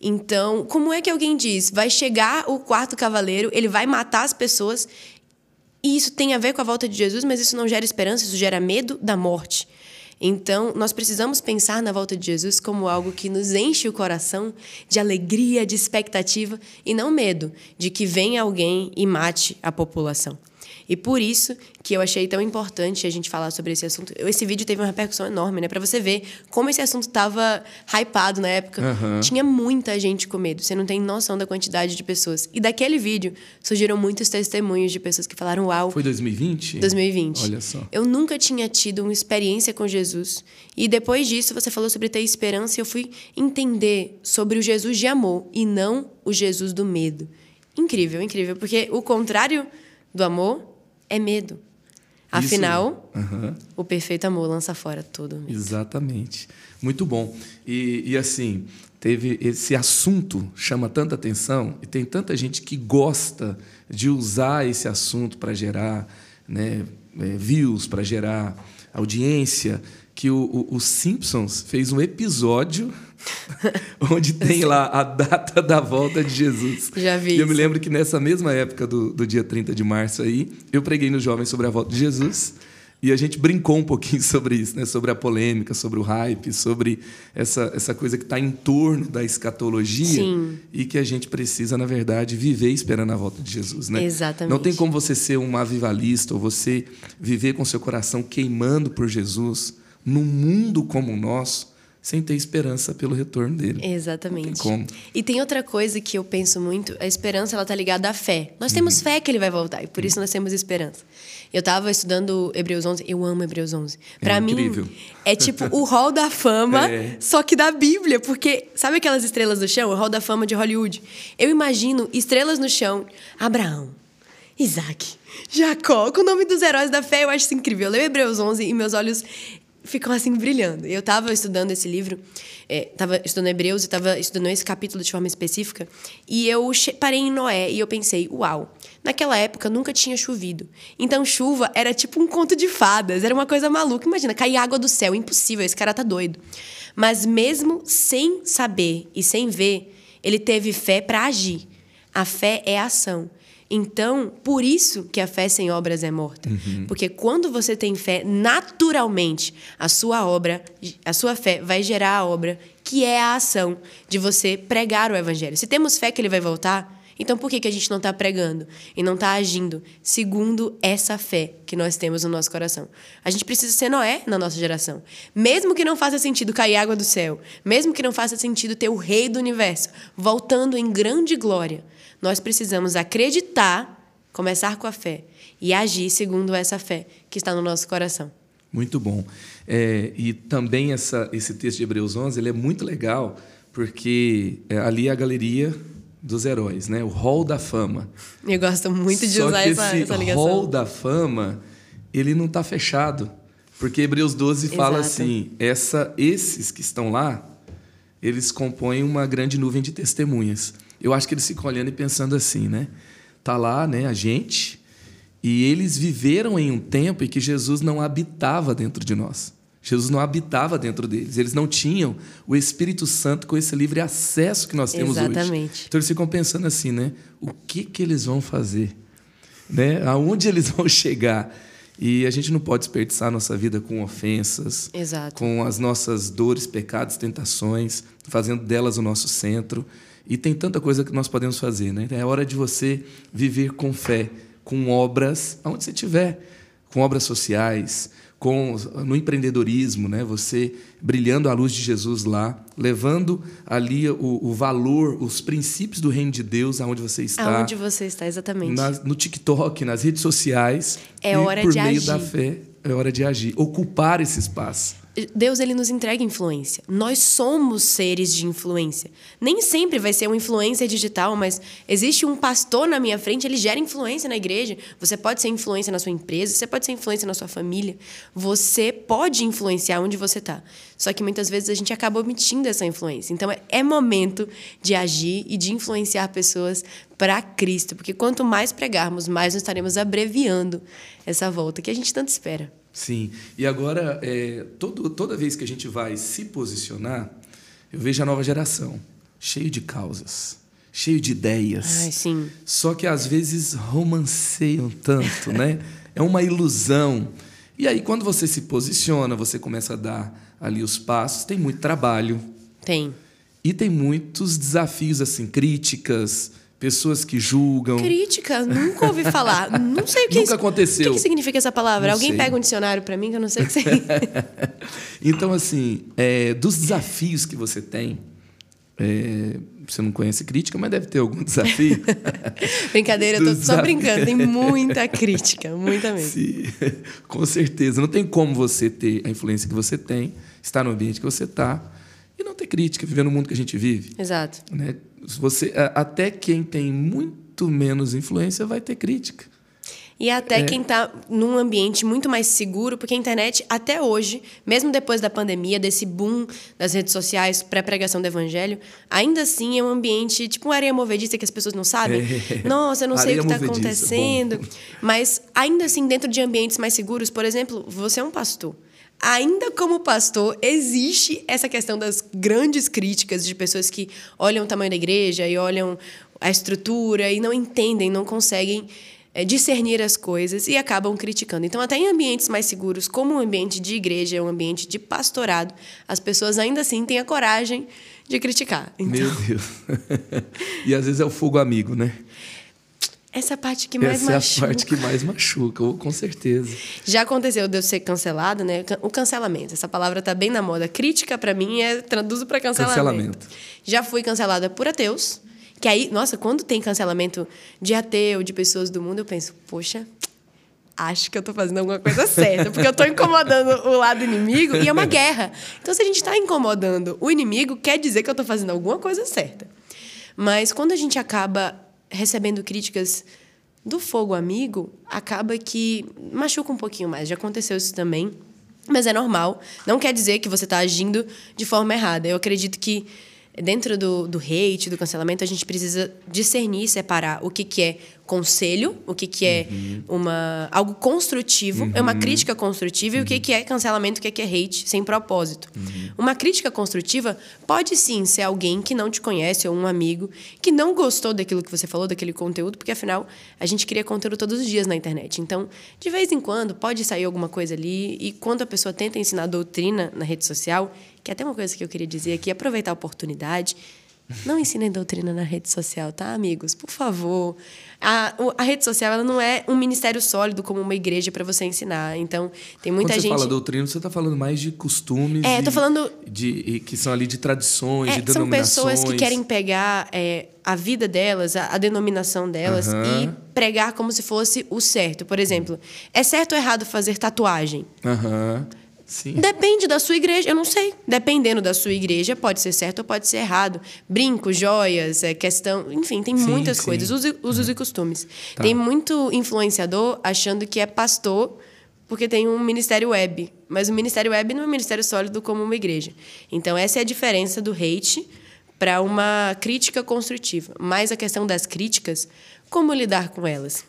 Então, como é que alguém diz, vai chegar o quarto cavaleiro, ele vai matar as pessoas, e isso tem a ver com a volta de Jesus, mas isso não gera esperança, isso gera medo da morte. Então, nós precisamos pensar na volta de Jesus como algo que nos enche o coração de alegria, de expectativa e não medo de que venha alguém e mate a população. E por isso que eu achei tão importante a gente falar sobre esse assunto. Esse vídeo teve uma repercussão enorme, né? Para você ver como esse assunto estava hypado na época. Uhum. Tinha muita gente com medo. Você não tem noção da quantidade de pessoas. E daquele vídeo surgiram muitos testemunhos de pessoas que falaram: Uau. Foi 2020? 2020. Olha só. Eu nunca tinha tido uma experiência com Jesus. E depois disso, você falou sobre ter esperança. E eu fui entender sobre o Jesus de amor e não o Jesus do medo. Incrível, incrível. Porque o contrário do amor é medo. Afinal, uhum. o perfeito amor lança fora todo medo. Exatamente. Muito bom. E, e, assim, teve esse assunto chama tanta atenção e tem tanta gente que gosta de usar esse assunto para gerar né, é, views, para gerar audiência, que o, o, o Simpsons fez um episódio onde tem lá a data da volta de Jesus. Já vi. E eu me lembro que nessa mesma época do, do dia 30 de março aí, eu preguei nos jovens sobre a volta de Jesus. E a gente brincou um pouquinho sobre isso, né? sobre a polêmica, sobre o hype, sobre essa, essa coisa que está em torno da escatologia Sim. e que a gente precisa, na verdade, viver esperando a volta de Jesus. Né? Exatamente. Não tem como você ser um avivalista ou você viver com seu coração queimando por Jesus num mundo como o nosso sem ter esperança pelo retorno dele. Exatamente. Tem. E tem outra coisa que eu penso muito, a esperança ela tá ligada à fé. Nós temos Uhum. fé que ele vai voltar e por isso nós temos esperança. Eu estava estudando Hebreus 11, eu amo Hebreus 11. Para mim incrível. é tipo o hall da fama, É. só que da Bíblia, porque sabe aquelas estrelas do chão, o hall da fama de Hollywood? Eu imagino estrelas no chão, Abraão, Isaac, Jacó, com o nome dos heróis da fé, eu acho isso incrível. Eu leio Hebreus 11 e meus olhos ficam assim brilhando. Eu estava estudando esse livro, estava estudando Hebreus e estava estudando esse capítulo de forma específica, e eu parei em Noé e eu pensei, uau, naquela época nunca tinha chovido. Então chuva era tipo um conto de fadas, era uma coisa maluca. Imagina, cair água do céu, impossível, esse cara tá doido. Mas mesmo sem saber e sem ver, ele teve fé para agir. A fé é ação. Então, por isso que a fé sem obras é morta. Porque quando você tem fé, naturalmente, a sua obra, a sua fé vai gerar a obra, que é a ação de você pregar o evangelho. Se temos fé que ele vai voltar, então por que, que a gente não está pregando e não está agindo segundo essa fé que nós temos no nosso coração? A gente precisa ser Noé na nossa geração. Mesmo que não faça sentido cair água do céu, mesmo que não faça sentido ter o rei do universo voltando em grande glória, nós precisamos acreditar, começar com a fé e agir segundo essa fé que está no nosso coração. Muito bom. É, e também essa, esse texto de Hebreus 11 ele é muito legal, porque é, ali é a galeria dos heróis, né? o hall da fama. Eu gosto muito de Só usar que essa, esse essa ligação. hall da fama, ele não está fechado. Porque Hebreus 12 fala Exato. assim: essa, esses que estão lá, eles compõem uma grande nuvem de testemunhas. Eu acho que eles ficam olhando e pensando assim, né? Tá lá, né, a gente, e eles viveram em um tempo em que Jesus não habitava dentro de nós. Jesus não habitava dentro deles. Eles não tinham o Espírito Santo com esse livre acesso que nós temos hoje. Exatamente. Então eles ficam pensando assim, né? O que que eles vão fazer? Né? Aonde eles vão chegar? E a gente não pode desperdiçar a nossa vida com ofensas, Exato. com as nossas dores, pecados, tentações, fazendo delas o nosso centro. E tem tanta coisa que nós podemos fazer, né? É hora de você viver com fé, com obras, aonde você estiver, com obras sociais, com no empreendedorismo, né? Você brilhando a luz de Jesus lá, levando ali o, o valor, os princípios do reino de Deus aonde você está. Aonde você está, exatamente. Nas- no TikTok, nas redes sociais. É hora por de meio agir. da fé, é hora de agir, ocupar esse espaço. Deus ele nos entrega influência. Nós somos seres de influência. Nem sempre vai ser uma influência digital, mas existe um pastor na minha frente, ele gera influência na igreja. Você pode ser influência na sua empresa, você pode ser influência na sua família. Você pode influenciar onde você está. Só que muitas vezes a gente acaba omitindo essa influência. Então é- é momento de agir e de influenciar pessoas para Cristo, porque quanto mais pregarmos, mais nós estaremos abreviando essa volta que a gente tanto espera. Sim. E agora, é, todo, toda vez que a gente vai se posicionar, eu vejo a nova geração cheio de causas, cheio de ideias. Ai, sim. Só que às vezes romanceiam tanto, né? É uma ilusão. E aí, quando você se posiciona, você começa a dar ali os passos, tem muito trabalho. Tem. E tem muitos desafios, assim, críticas, pessoas que julgam. Crítica, nunca ouvi falar. Não sei o que Nunca isso- aconteceu. O que, que significa essa palavra? Não Alguém sei. pega um dicionário para mim que eu não sei o que significa. Então, assim, é, dos desafios que você tem, é, você não conhece crítica, mas deve ter algum desafio. Brincadeira, eu tô Dos só brincando. Tem muita crítica, muita mesmo. Sim, com certeza. Não tem como você ter a influência que você tem, estar no ambiente que você está, e não ter crítica, viver no mundo que a gente vive. Exato. Né? Você, até quem tem muito menos influência vai ter crítica. E até É. quem está num ambiente muito mais seguro, porque a internet, até hoje, mesmo depois da pandemia, desse boom das redes sociais para pregação do evangelho, ainda assim é um ambiente tipo uma areia movediça que as pessoas não sabem. É. Nossa, eu não sei o Areia que está acontecendo. Mas ainda assim, dentro de ambientes mais seguros, por exemplo, você é um pastor. Ainda como pastor, existe essa questão das grandes críticas de pessoas que olham o tamanho da igreja e olham a estrutura e não entendem, não conseguem é, discernir as coisas e acabam criticando. Então, até em ambientes mais seguros, como um ambiente de igreja, um ambiente de pastorado, as pessoas ainda assim têm a coragem de criticar. Então, Meu Deus. e às vezes é o fogo amigo, né? Essa parte que mais Essa machuca. é a parte que mais machuca, com certeza. Já aconteceu de eu ser cancelado, né? O cancelamento. Essa palavra tá bem na moda. Crítica, para mim, é traduzo para cancelamento. Cancelamento. Já fui cancelada por ateus. Que aí, nossa, quando tem cancelamento de ateu, de pessoas do mundo, eu penso, poxa, acho que eu tô fazendo alguma coisa certa, porque eu tô incomodando o lado inimigo e é uma guerra. Então, se a gente tá incomodando o inimigo, quer dizer que eu tô fazendo alguma coisa certa. Mas quando a gente acaba recebendo críticas do fogo amigo, acaba que machuca um pouquinho mais. Já aconteceu isso também, mas é normal. Não quer dizer que você está agindo de forma errada. Eu acredito que dentro do, do hate, do cancelamento, a gente precisa discernir, separar o que, que é conselho, o que, que é uhum. uma, algo construtivo, uhum. é uma uhum. crítica construtiva, uhum. e o que, que é cancelamento, o que, que é hate, sem propósito. Uhum. Uma crítica construtiva pode sim ser alguém que não te conhece, ou um amigo, que não gostou daquilo que você falou, daquele conteúdo, porque afinal a gente cria conteúdo todos os dias na internet. Então, de vez em quando, pode sair alguma coisa ali, e quando a pessoa tenta ensinar doutrina na rede social, que é até uma coisa que eu queria dizer aqui, aproveitar a oportunidade. Não ensinem doutrina na rede social, tá, amigos? Por favor. A, a rede social ela não é um ministério sólido como uma igreja para você ensinar. Então, tem muita Quando gente. Quando você fala doutrina, você está falando mais de costumes. É, tô falando. De, que são ali de tradições, é, de denominações. São pessoas que querem pegar é, a vida delas, a, a denominação delas, uhum. e pregar como se fosse o certo. Por exemplo, é certo ou errado fazer tatuagem? Aham. Uhum. Sim. Depende da sua igreja, eu não sei. Dependendo da sua igreja, pode ser certo ou pode ser errado. Brinco, joias, é questão. Enfim, tem sim, muitas sim. coisas. Usos, usos e costumes. Tá. Tem muito influenciador achando que é pastor porque tem um ministério web. Mas o ministério web não é um ministério sólido como uma igreja. Então, essa é a diferença do hate para uma crítica construtiva. Mas a questão das críticas, como lidar com elas?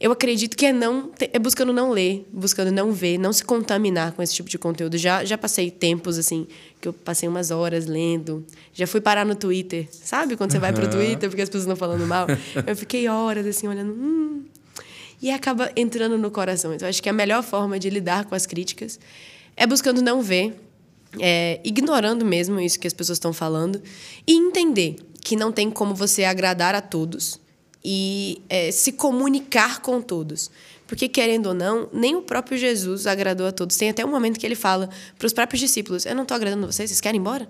Eu acredito que é não é buscando não ler, buscando não ver, não se contaminar com esse tipo de conteúdo. Já já passei tempos assim que eu passei umas horas lendo. Já fui parar no Twitter, sabe? Quando você uhum. vai pro Twitter porque as pessoas estão falando mal. eu fiquei horas assim olhando, hum, e acaba entrando no coração. Então acho que a melhor forma de lidar com as críticas é buscando não ver, é, ignorando mesmo isso que as pessoas estão falando e entender que não tem como você agradar a todos e é, se comunicar com todos. Porque, querendo ou não, nem o próprio Jesus agradou a todos. Tem até um momento que ele fala para os próprios discípulos: Eu não estou agradando vocês, vocês querem ir embora?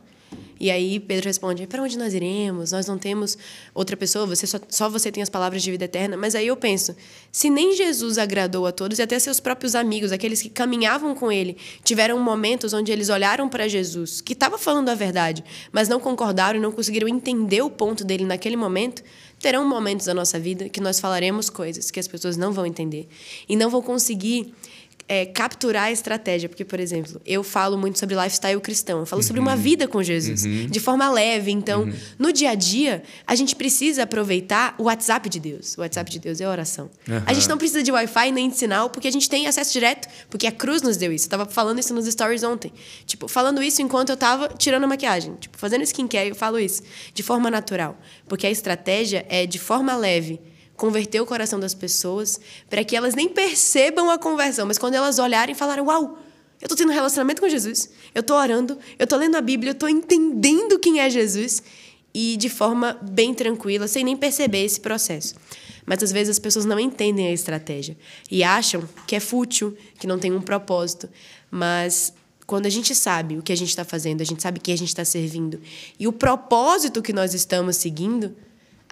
E aí Pedro responde: Para onde nós iremos? Nós não temos outra pessoa, você só, só você tem as palavras de vida eterna. Mas aí eu penso: se nem Jesus agradou a todos, e até seus próprios amigos, aqueles que caminhavam com ele, tiveram momentos onde eles olharam para Jesus, que estava falando a verdade, mas não concordaram e não conseguiram entender o ponto dele naquele momento, terão momentos da nossa vida que nós falaremos coisas que as pessoas não vão entender e não vão conseguir é, capturar a estratégia. Porque, por exemplo, eu falo muito sobre lifestyle cristão. Eu falo uhum. sobre uma uhum. vida com Jesus, uhum. de forma leve. Então, uhum. no dia a dia, a gente precisa aproveitar o WhatsApp de Deus. O WhatsApp de Deus é oração. A gente não precisa de Wi-Fi nem de sinal, porque a gente tem acesso direto, porque a cruz nos deu isso. Eu tava falando isso nos stories ontem. Tipo, falando isso enquanto eu tava tirando a maquiagem. Tipo, fazendo skincare, eu falo isso. De forma natural. Porque a estratégia é de forma leve converter o coração das pessoas para que elas nem percebam a conversão, mas quando elas olharem e falarem: Uau, eu estou tendo um relacionamento com Jesus, eu estou orando, eu estou lendo a Bíblia, eu estou entendendo quem é Jesus e de forma bem tranquila, sem nem perceber esse processo. Mas às vezes as pessoas não entendem a estratégia e acham que é fútil, que não tem um propósito. Mas quando a gente sabe o que a gente está fazendo, a gente sabe quem a gente está servindo e o propósito que nós estamos seguindo,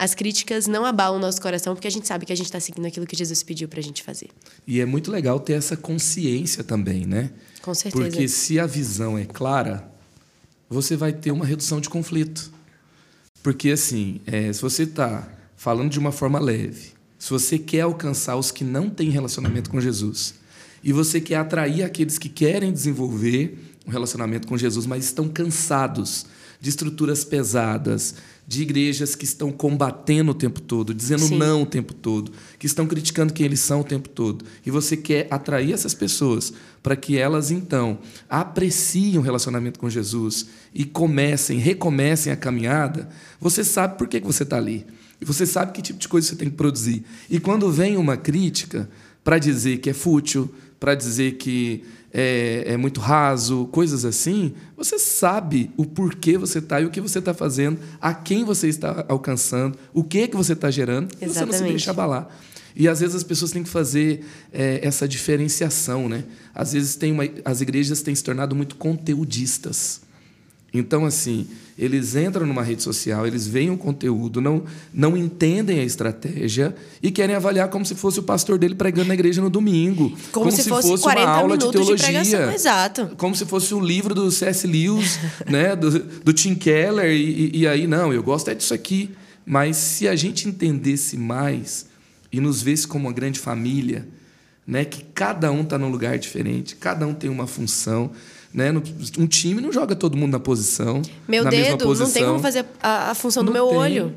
as críticas não abalam o nosso coração, porque a gente sabe que a gente está seguindo aquilo que Jesus pediu para a gente fazer. E é muito legal ter essa consciência também, né? Com certeza. Porque se a visão é clara, você vai ter uma redução de conflito. Porque, assim, é, se você está falando de uma forma leve, se você quer alcançar os que não têm relacionamento com Jesus, e você quer atrair aqueles que querem desenvolver um relacionamento com Jesus, mas estão cansados de estruturas pesadas, de igrejas que estão combatendo o tempo todo, dizendo Sim. não o tempo todo, que estão criticando quem eles são o tempo todo. E você quer atrair essas pessoas para que elas então apreciem o relacionamento com Jesus e comecem, recomecem a caminhada, você sabe por que você está ali. E você sabe que tipo de coisa você tem que produzir. E quando vem uma crítica para dizer que é fútil, para dizer que é, é, muito raso, coisas assim, você sabe o porquê você está e o que você está fazendo, a quem você está alcançando, o que que você está gerando, e você não se deixa abalar. E às vezes as pessoas têm que fazer é, essa diferenciação, né? Às vezes tem uma, as igrejas têm se tornado muito conteudistas. Então, assim, eles entram numa rede social, eles veem o conteúdo, não, não entendem a estratégia e querem avaliar como se fosse o pastor dele pregando na igreja no domingo. Como, como se, se, fosse, fosse uma aula de teologia. De Exato. Como se fosse o um livro do C.S. Lewis, né? do, do Tim Keller. E, e, aí, não, eu gosto é disso aqui. Mas se a gente entendesse mais e nos vesse como uma grande família, né? que cada um está num lugar diferente, cada um tem uma função né? Um time não joga todo mundo na posição. Meu na dedo, posição. não tem como fazer a, a função não do meu tem. olho.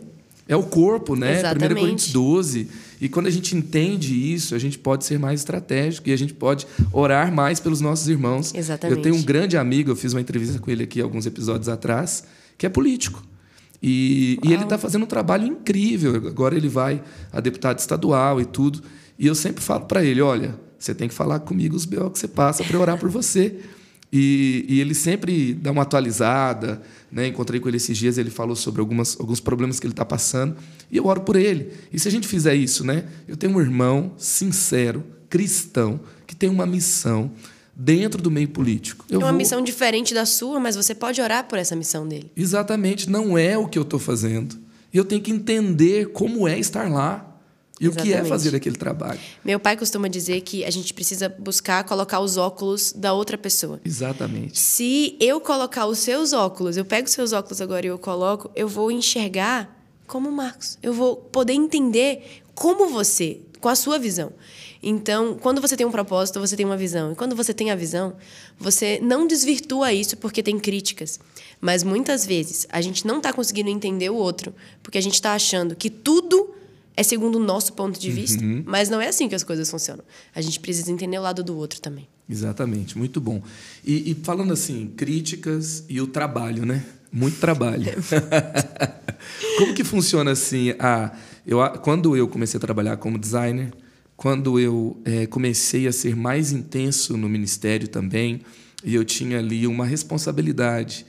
É o corpo, né? Exatamente. 1 Coríntios 12. E quando a gente entende isso, a gente pode ser mais estratégico e a gente pode orar mais pelos nossos irmãos. Exatamente. Eu tenho um grande amigo, eu fiz uma entrevista com ele aqui alguns episódios atrás, que é político. E, e ele está fazendo um trabalho incrível. Agora ele vai a deputado estadual e tudo. E eu sempre falo para ele: olha, você tem que falar comigo os BO que você passa para orar por você. E, e, ele sempre dá uma atualizada. Né? Encontrei com ele esses dias, ele falou sobre algumas, alguns problemas que ele está passando. E eu oro por ele. E se a gente fizer isso, né? eu tenho um irmão sincero, cristão, que tem uma missão dentro do meio político. Eu é uma vou... missão diferente da sua, mas você pode orar por essa missão dele. Exatamente. Não é o que eu estou fazendo. E eu tenho que entender como é estar lá. E Exatamente. o que é fazer aquele trabalho? Meu pai costuma dizer que a gente precisa buscar colocar os óculos da outra pessoa. Exatamente. Se eu colocar os seus óculos, eu pego os seus óculos agora e eu coloco, eu vou enxergar como Marcos. Eu vou poder entender como você, com a sua visão. Então, quando você tem um propósito, você tem uma visão. E quando você tem a visão, você não desvirtua isso porque tem críticas. Mas muitas vezes a gente não está conseguindo entender o outro porque a gente está achando que tudo é segundo o nosso ponto de vista, uhum. mas não é assim que as coisas funcionam. A gente precisa entender o lado do outro também. Exatamente, muito bom. E, e falando assim, críticas e o trabalho, né? Muito trabalho. como que funciona assim? A, eu, quando eu comecei a trabalhar como designer, quando eu é, comecei a ser mais intenso no ministério também, e eu tinha ali uma responsabilidade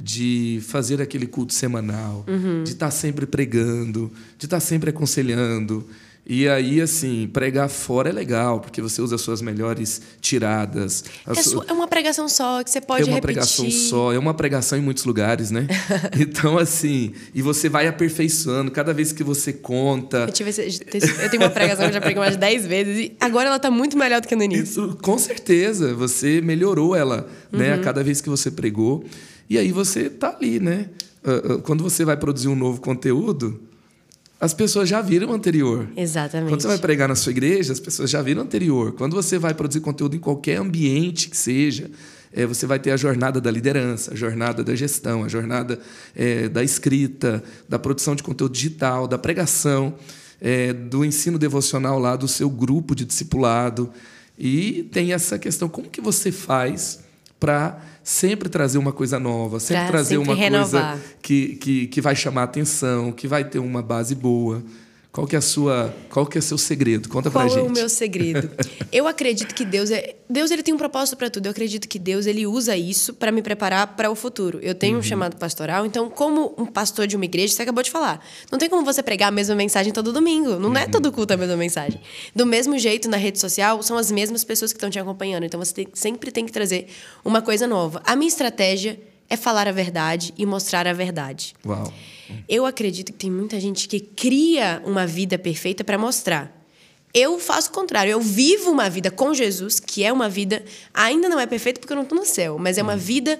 de fazer aquele culto semanal, uhum. de estar tá sempre pregando, de estar tá sempre aconselhando. E aí, assim, pregar fora é legal, porque você usa as suas melhores tiradas. É, su... é, uma pregação só, que você pode repetir. É uma repetir. pregação só, é uma pregação em muitos lugares, né? então, assim, e você vai aperfeiçoando cada vez que você conta. Eu, tive eu tenho uma pregação que eu já preguei mais de 10 vezes, e agora ela está muito melhor do que no início. Isso, com certeza, você melhorou ela, né? Uhum. A cada vez que você pregou. E aí você está ali, né? Ah, ah, quando você vai produzir um novo conteúdo, as pessoas já viram o anterior. Exatamente. Quando você vai pregar na sua igreja, as pessoas já viram o anterior. Quando você vai produzir conteúdo em qualquer ambiente que seja, é, você vai ter a jornada da liderança, a jornada da gestão, a jornada é, da escrita, da produção de conteúdo digital, da pregação, é, do ensino devocional lá do seu grupo de discipulado. E tem essa questão: como que você faz para sempre trazer uma coisa nova, sempre pra trazer sempre uma renovar. coisa que, que, que vai chamar atenção, que vai ter uma base boa. Qual que é a sua, qual que é o seu segredo? Conta qual pra gente. Qual é o meu segredo? eu acredito que Deus é, Deus ele tem um propósito para tudo. Eu acredito que Deus ele usa isso para me preparar para o futuro. Eu tenho uhum. um chamado pastoral, então como um pastor de uma igreja, você acabou de falar, não tem como você pregar a mesma mensagem todo domingo. Não é uhum. é todo culto a mesma mensagem. Do mesmo jeito na rede social, são as mesmas pessoas que estão te acompanhando. Então você tem, sempre tem que trazer uma coisa nova. A minha estratégia é falar a verdade e mostrar a verdade. Uau. Eu acredito que tem muita gente que cria uma vida perfeita para mostrar. Eu faço o contrário. Eu vivo uma vida com Jesus, que é uma vida. Ainda não é perfeita porque eu não estou no céu, mas é uma hum. vida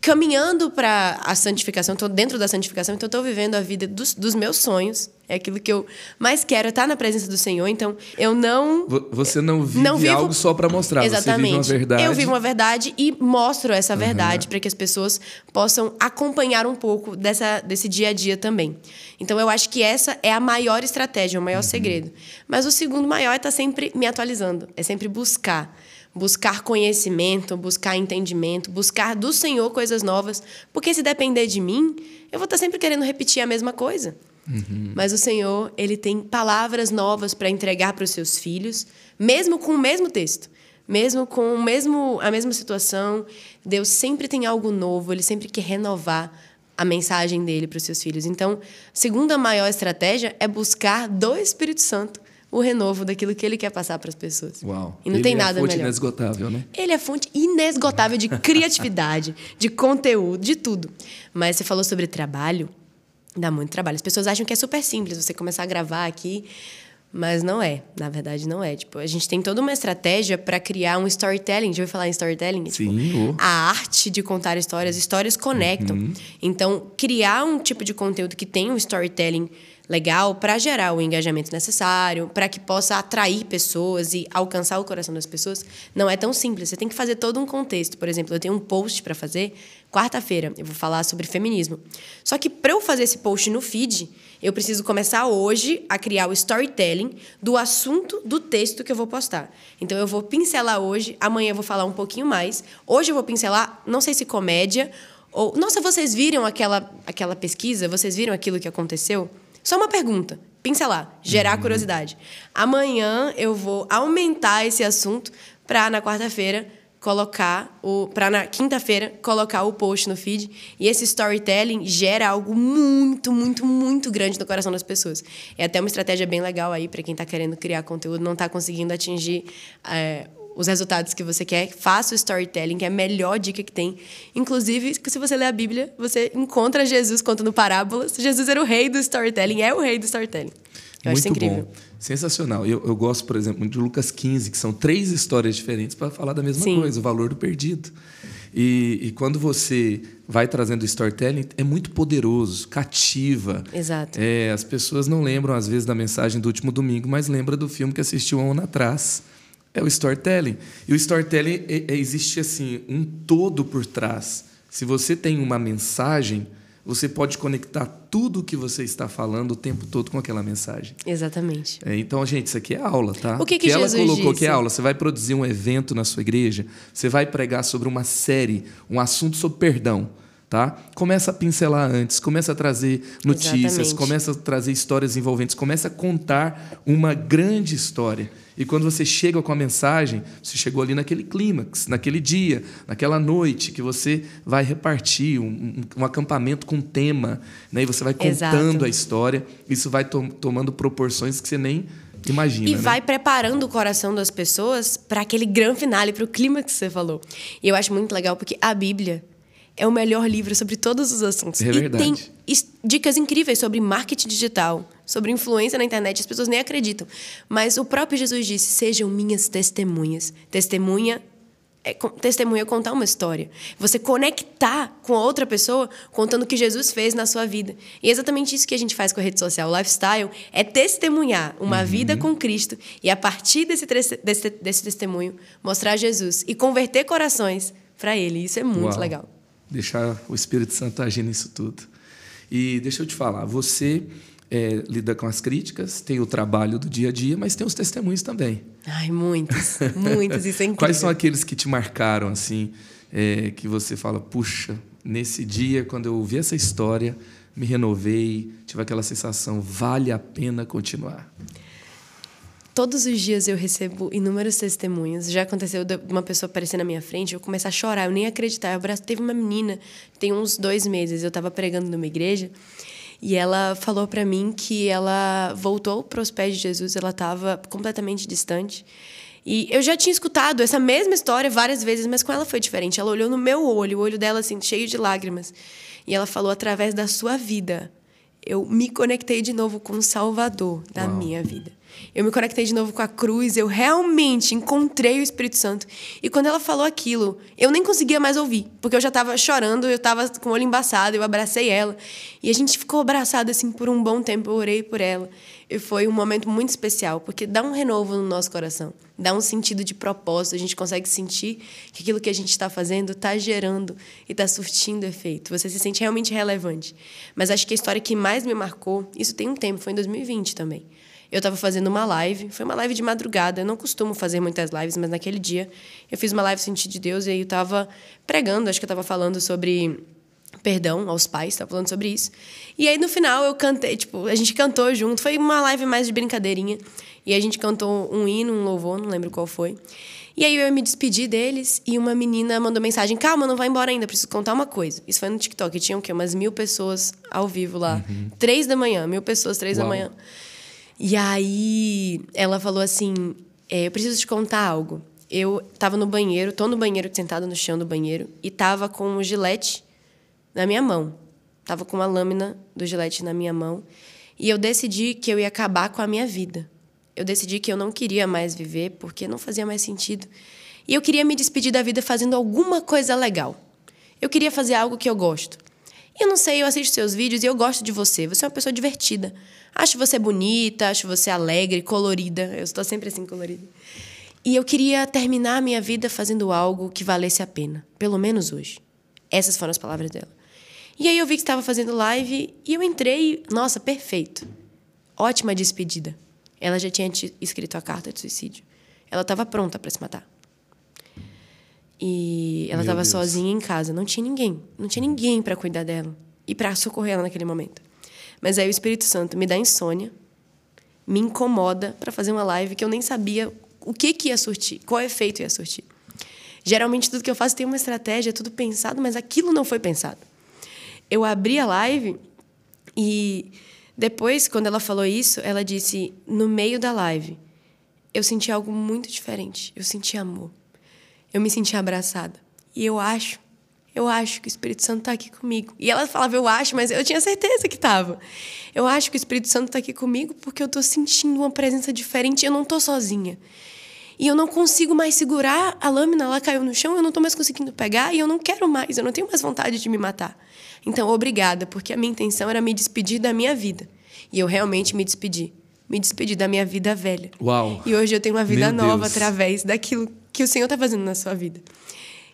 caminhando para a santificação, estou dentro da santificação, então estou vivendo a vida dos, dos, meus sonhos. É aquilo que eu mais quero, estar na presença do Senhor. Então, eu não. Você não vive não vivo... algo só para mostrar. Exatamente. Você vive uma verdade. Eu vivo uma verdade e mostro essa uhum. verdade para que as pessoas possam acompanhar um pouco dessa, desse dia a dia também. Então, eu acho que essa é a maior estratégia, o maior uhum. segredo. Mas o segundo maior é estar tá sempre me atualizando, é sempre buscar buscar conhecimento, buscar entendimento, buscar do Senhor coisas novas, porque se depender de mim, eu vou estar sempre querendo repetir a mesma coisa. Uhum. Mas o Senhor, ele tem palavras novas para entregar para os seus filhos, mesmo com o mesmo texto. Mesmo com o mesmo, a mesma situação, Deus sempre tem algo novo, ele sempre quer renovar a mensagem dele para os seus filhos. Então, a segunda maior estratégia é buscar do Espírito Santo o renovo daquilo que ele quer passar para as pessoas. Uau. E não Ele tem é nada fonte melhor. inesgotável, né? Ele é fonte inesgotável de criatividade, de conteúdo, de tudo. Mas você falou sobre trabalho, dá muito trabalho. As pessoas acham que é super simples você começar a gravar aqui, mas não é. Na verdade, não é. Tipo, a gente tem toda uma estratégia para criar um storytelling. Já ouviu falar em storytelling? Tipo, Sim, oh. a arte de contar histórias, histórias conectam. Uhum. Então, criar um tipo de conteúdo que tenha um storytelling legal para gerar o engajamento necessário, para que possa atrair pessoas e alcançar o coração das pessoas, não é tão simples. Você tem que fazer todo um contexto. Por exemplo, eu tenho um post para fazer quarta-feira, eu vou falar sobre feminismo. Só que para eu fazer esse post no feed, eu preciso começar hoje a criar o storytelling do assunto do texto que eu vou postar. Então eu vou pincelar hoje, amanhã eu vou falar um pouquinho mais. Hoje eu vou pincelar, não sei se comédia ou nossa, vocês viram aquela aquela pesquisa? Vocês viram aquilo que aconteceu? Só uma pergunta, pincelar, gerar curiosidade. Amanhã eu vou aumentar esse assunto para na quarta-feira colocar o para na quinta-feira colocar o post no feed. E esse storytelling gera algo muito muito muito grande no coração das pessoas. É até uma estratégia bem legal aí para quem está querendo criar conteúdo não está conseguindo atingir é, os resultados que você quer faça o storytelling que é a melhor dica que tem inclusive se você ler a Bíblia você encontra Jesus contando parábolas Jesus era o rei do storytelling é o rei do storytelling eu acho isso Muito incrível bom. Sensacional. Eu, eu gosto, por exemplo, de Lucas 15, que são três histórias diferentes para falar da mesma Sim. coisa, o valor do perdido. E, e quando você vai trazendo storytelling, é muito poderoso, cativa. Exato. É, as pessoas não lembram, às vezes, da mensagem do último domingo, mas lembram do filme que assistiu um ano atrás. É o storytelling. E o storytelling é- é- existe assim um todo por trás. Se você tem uma mensagem, você pode conectar tudo o que você está falando o tempo todo com aquela mensagem. exatamente É, então, gente, isso aqui é aula, tá? O que que ela Jesus colocou disse? que é aula. Você vai produzir um evento na sua igreja, você vai pregar sobre uma série, um assunto sobre perdão, tá? Começa a pincelar antes, começa a trazer notícias, Exatamente. começa a trazer histórias envolventes, começa a contar uma grande história. E quando você chega com a mensagem, você chegou ali naquele clímax, naquele dia, naquela noite que você vai repartir um, um- um acampamento com tema, né? E você vai Exato. contando a história, isso vai to- tomando proporções que você nem imagina. E né? vai preparando o coração das pessoas para aquele grande finale, para o clima que você falou. E eu acho muito legal porque a Bíblia é o melhor livro sobre todos os assuntos. É e verdade. tem is- dicas incríveis sobre marketing digital, sobre influência na internet. As pessoas nem acreditam. Mas o próprio Jesus disse: sejam minhas testemunhas. Testemunha é, testemunha é contar uma história. Você conectar com a outra pessoa contando o que Jesus fez na sua vida. E é exatamente isso que a gente faz com a rede social. O lifestyle é testemunhar uma vida com Cristo e, a partir desse, desse, desse testemunho, mostrar Jesus e converter corações para Ele. Isso é muito Uau. legal. Deixar o Espírito Santo agir nisso tudo. E deixa eu te falar, você é, lida com as críticas, tem o trabalho do dia a dia, mas tem os testemunhos também. Ai, muitos, muitos. Isso é incrível. Quais são aqueles que te marcaram, assim, é, que você fala, puxa, nesse dia, quando eu ouvi essa história, me renovei, tive aquela sensação, vale a pena continuar. Todos os dias eu recebo inúmeros testemunhos. Já aconteceu de uma pessoa aparecer na minha frente, eu começar a chorar, eu nem acreditar. Eu abraço, teve uma menina, tem uns dois meses, eu estava pregando numa igreja e ela falou para mim que ela voltou para os pés de Jesus, ela estava completamente distante. E eu já tinha escutado essa mesma história várias vezes, mas com ela foi diferente. Ela olhou no meu olho, o olho dela assim, cheio de lágrimas. E ela falou através da sua vida, eu me conectei de novo com o Salvador da Uau. minha vida. Eu me conectei de novo com a cruz, eu realmente encontrei o Espírito Santo. E quando ela falou aquilo, eu nem conseguia mais ouvir, porque eu já estava chorando, eu estava com o olho embaçado, eu abracei ela. E a gente ficou abraçado assim por um bom tempo, eu orei por ela. E foi um momento muito especial, porque dá um renovo no nosso coração, dá um sentido de propósito, a gente consegue sentir que aquilo que a gente está fazendo está gerando e está surtindo efeito. Você se sente realmente relevante. Mas acho que a história que mais me marcou, isso tem um tempo, foi em 2020 também. Eu estava fazendo uma live, foi uma live de madrugada. Eu não costumo fazer muitas lives, mas naquele dia eu fiz uma live Sentir de Deus e aí eu estava pregando, acho que eu estava falando sobre perdão aos pais, estava falando sobre isso. E aí no final eu cantei, tipo, a gente cantou junto, foi uma live mais de brincadeirinha. E a gente cantou um hino, um louvor, não lembro qual foi. E aí eu me despedi deles e uma menina mandou mensagem: Calma, não vai embora ainda, preciso contar uma coisa. Isso foi no TikTok. Tinha o quê? Umas mil pessoas ao vivo lá. Uhum. Três da manhã, mil pessoas, três Uau. da manhã. E aí ela falou assim: é, Eu preciso te contar algo. Eu tava no banheiro, tô no banheiro, sentada no chão do banheiro, e tava com um gilete na minha mão. Tava com uma lâmina do gilete na minha mão. E eu decidi que eu ia acabar com a minha vida eu decidi que eu não queria mais viver porque não fazia mais sentido. E eu queria me despedir da vida fazendo alguma coisa legal. Eu queria fazer algo que eu gosto. E eu não sei, eu assisto seus vídeos e eu gosto de você. Você é uma pessoa divertida. Acho você bonita, acho você alegre, colorida. Eu estou sempre assim colorida. E eu queria terminar a minha vida fazendo algo que valesse a pena, pelo menos hoje. Essas foram as palavras dela. E aí eu vi que estava fazendo live e eu entrei, nossa, perfeito. Ótima despedida. Ela já tinha escrito a carta de suicídio. Ela estava pronta para se matar. E ela estava sozinha em casa, não tinha ninguém, não tinha ninguém para cuidar dela e para socorrer ela naquele momento. Mas aí o Espírito Santo me dá insônia, me incomoda para fazer uma live que eu nem sabia o que que ia surtir, qual efeito ia surtir. Geralmente tudo que eu faço tem uma estratégia, tudo pensado, mas aquilo não foi pensado. Eu abri a live e depois, quando ela falou isso, ela disse no meio da live: Eu senti algo muito diferente. Eu senti amor. Eu me senti abraçada. E eu acho, eu acho que o Espírito Santo está aqui comigo. E ela falava, eu acho, mas eu tinha certeza que estava. Eu acho que o Espírito Santo está aqui comigo porque eu estou sentindo uma presença diferente eu não estou sozinha. E eu não consigo mais segurar a lâmina, ela caiu no chão, eu não estou mais conseguindo pegar e eu não quero mais, eu não tenho mais vontade de me matar. Então, obrigada, porque a minha intenção era me despedir da minha vida. E eu realmente me despedi. Me despedi da minha vida velha. Uau! E hoje eu tenho uma vida Meu nova Deus. através daquilo que o Senhor está fazendo na sua vida.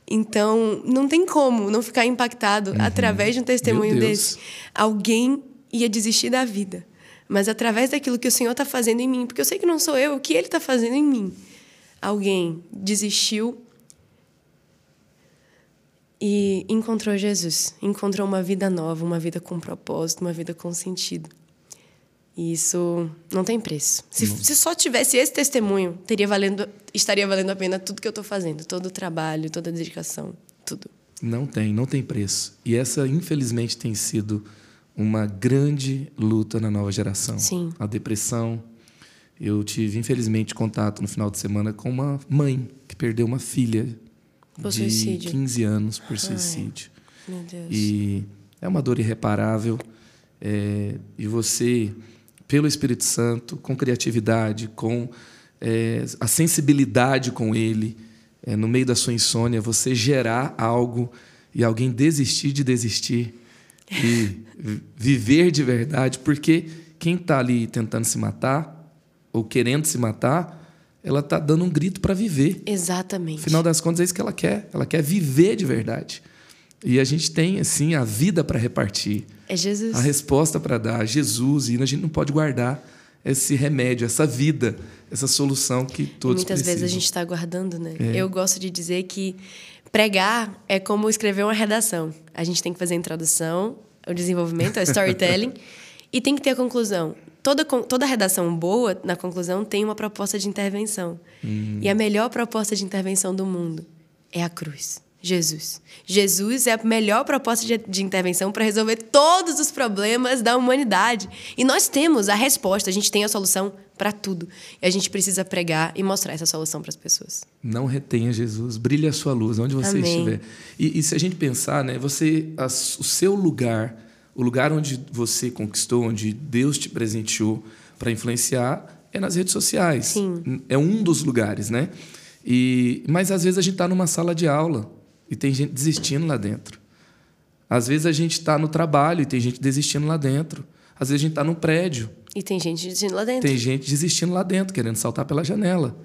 Então, não tem como não ficar impactado uhum. através de um testemunho desse. Alguém ia desistir da vida. Mas através daquilo que o Senhor está fazendo em mim, porque eu sei que não sou eu, o que Ele está fazendo em mim. Alguém desistiu e encontrou Jesus, encontrou uma vida nova, uma vida com propósito, uma vida com sentido. E isso não tem preço. Se, se, só tivesse esse testemunho, teria valendo, estaria valendo a pena tudo que eu estou fazendo, todo o trabalho, toda a dedicação, tudo. Não tem, não tem preço. E essa, infelizmente, tem sido uma grande luta na nova geração. Sim. A depressão. Eu tive, infelizmente, contato no final de semana com uma mãe que perdeu uma filha por de suicídio. 15 anos por suicídio. Ai, meu Deus. E é uma dor irreparável. É, e você, pelo Espírito Santo, com criatividade, com é, a sensibilidade com Ele, é, no meio da sua insônia, você gerar algo e alguém desistir de desistir e viver de verdade, porque quem está ali tentando se matar ou querendo se matar ela está dando um grito para viver. Exatamente. Afinal das contas, é isso que ela quer. Ela quer viver de verdade. E a gente tem, assim, a vida para repartir. É Jesus. A resposta para dar, Jesus. E a gente não pode guardar esse remédio, essa vida, essa solução que todos Muitas precisam. vezes a gente está guardando, né? É. Eu gosto de dizer que pregar é como escrever uma redação. A gente tem que fazer a introdução, o desenvolvimento, a storytelling, e tem que ter a conclusão toda, toda redação boa, na conclusão, tem uma proposta de intervenção. Hum. E a melhor proposta de intervenção do mundo é a cruz. Jesus. Jesus é a melhor proposta de, de intervenção para resolver todos os problemas da humanidade. E nós temos a resposta, a gente tem a solução para tudo. E a gente precisa pregar e mostrar essa solução para as pessoas. Não retenha Jesus, brilhe a sua luz onde você Amém. estiver. E, e, se a gente pensar, né, você, a, o seu lugar o lugar onde você conquistou, onde Deus te presenteou para influenciar é nas redes sociais. Sim. É um dos lugares, né? E, mas às vezes a gente está numa sala de aula e tem gente desistindo lá dentro. Às vezes a gente está no trabalho e tem gente desistindo lá dentro. Às vezes a gente está no prédio. E tem gente desistindo lá dentro. Tem gente desistindo lá dentro, querendo saltar pela janela.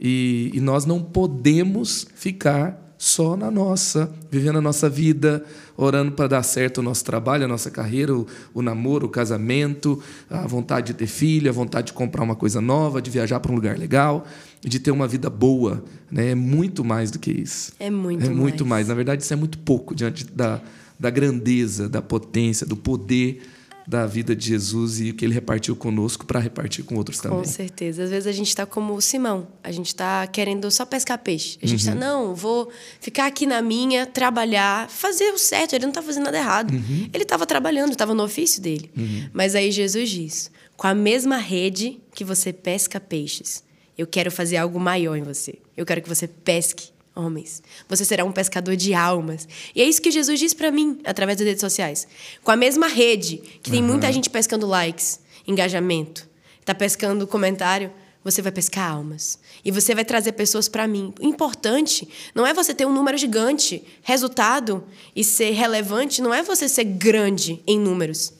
E, e nós não podemos ficar só na nossa, vivendo a nossa vida, orando para dar certo o nosso trabalho, a nossa carreira, o, o, namoro, o casamento, a vontade de ter filho, a vontade de comprar uma coisa nova, de viajar para um lugar legal, de ter uma vida boa. Né? É muito mais do que isso. É muito É mais. muito mais. Na verdade, isso é muito pouco diante da, da grandeza, da potência, do poder da vida de Jesus e o que ele repartiu conosco para repartir com outros também. Com certeza. Às vezes a gente está como o Simão. A gente está querendo só pescar peixe. A gente está, uhum. não, vou ficar aqui na minha, trabalhar, fazer o certo. Ele não está fazendo nada errado. Uhum. Ele estava trabalhando, estava no ofício dele. Uhum. Mas aí Jesus diz: com a mesma rede que você pesca peixes, eu quero fazer algo maior em você. Eu quero que você pesque homens. Você será um pescador de almas. E é isso que Jesus diz para mim através das redes sociais. Com a mesma rede, que tem uhum. muita gente pescando likes, engajamento, tá pescando comentário, você vai pescar almas. E você vai trazer pessoas para mim. O importante não é você ter um número gigante, resultado e ser relevante, não é você ser grande em números.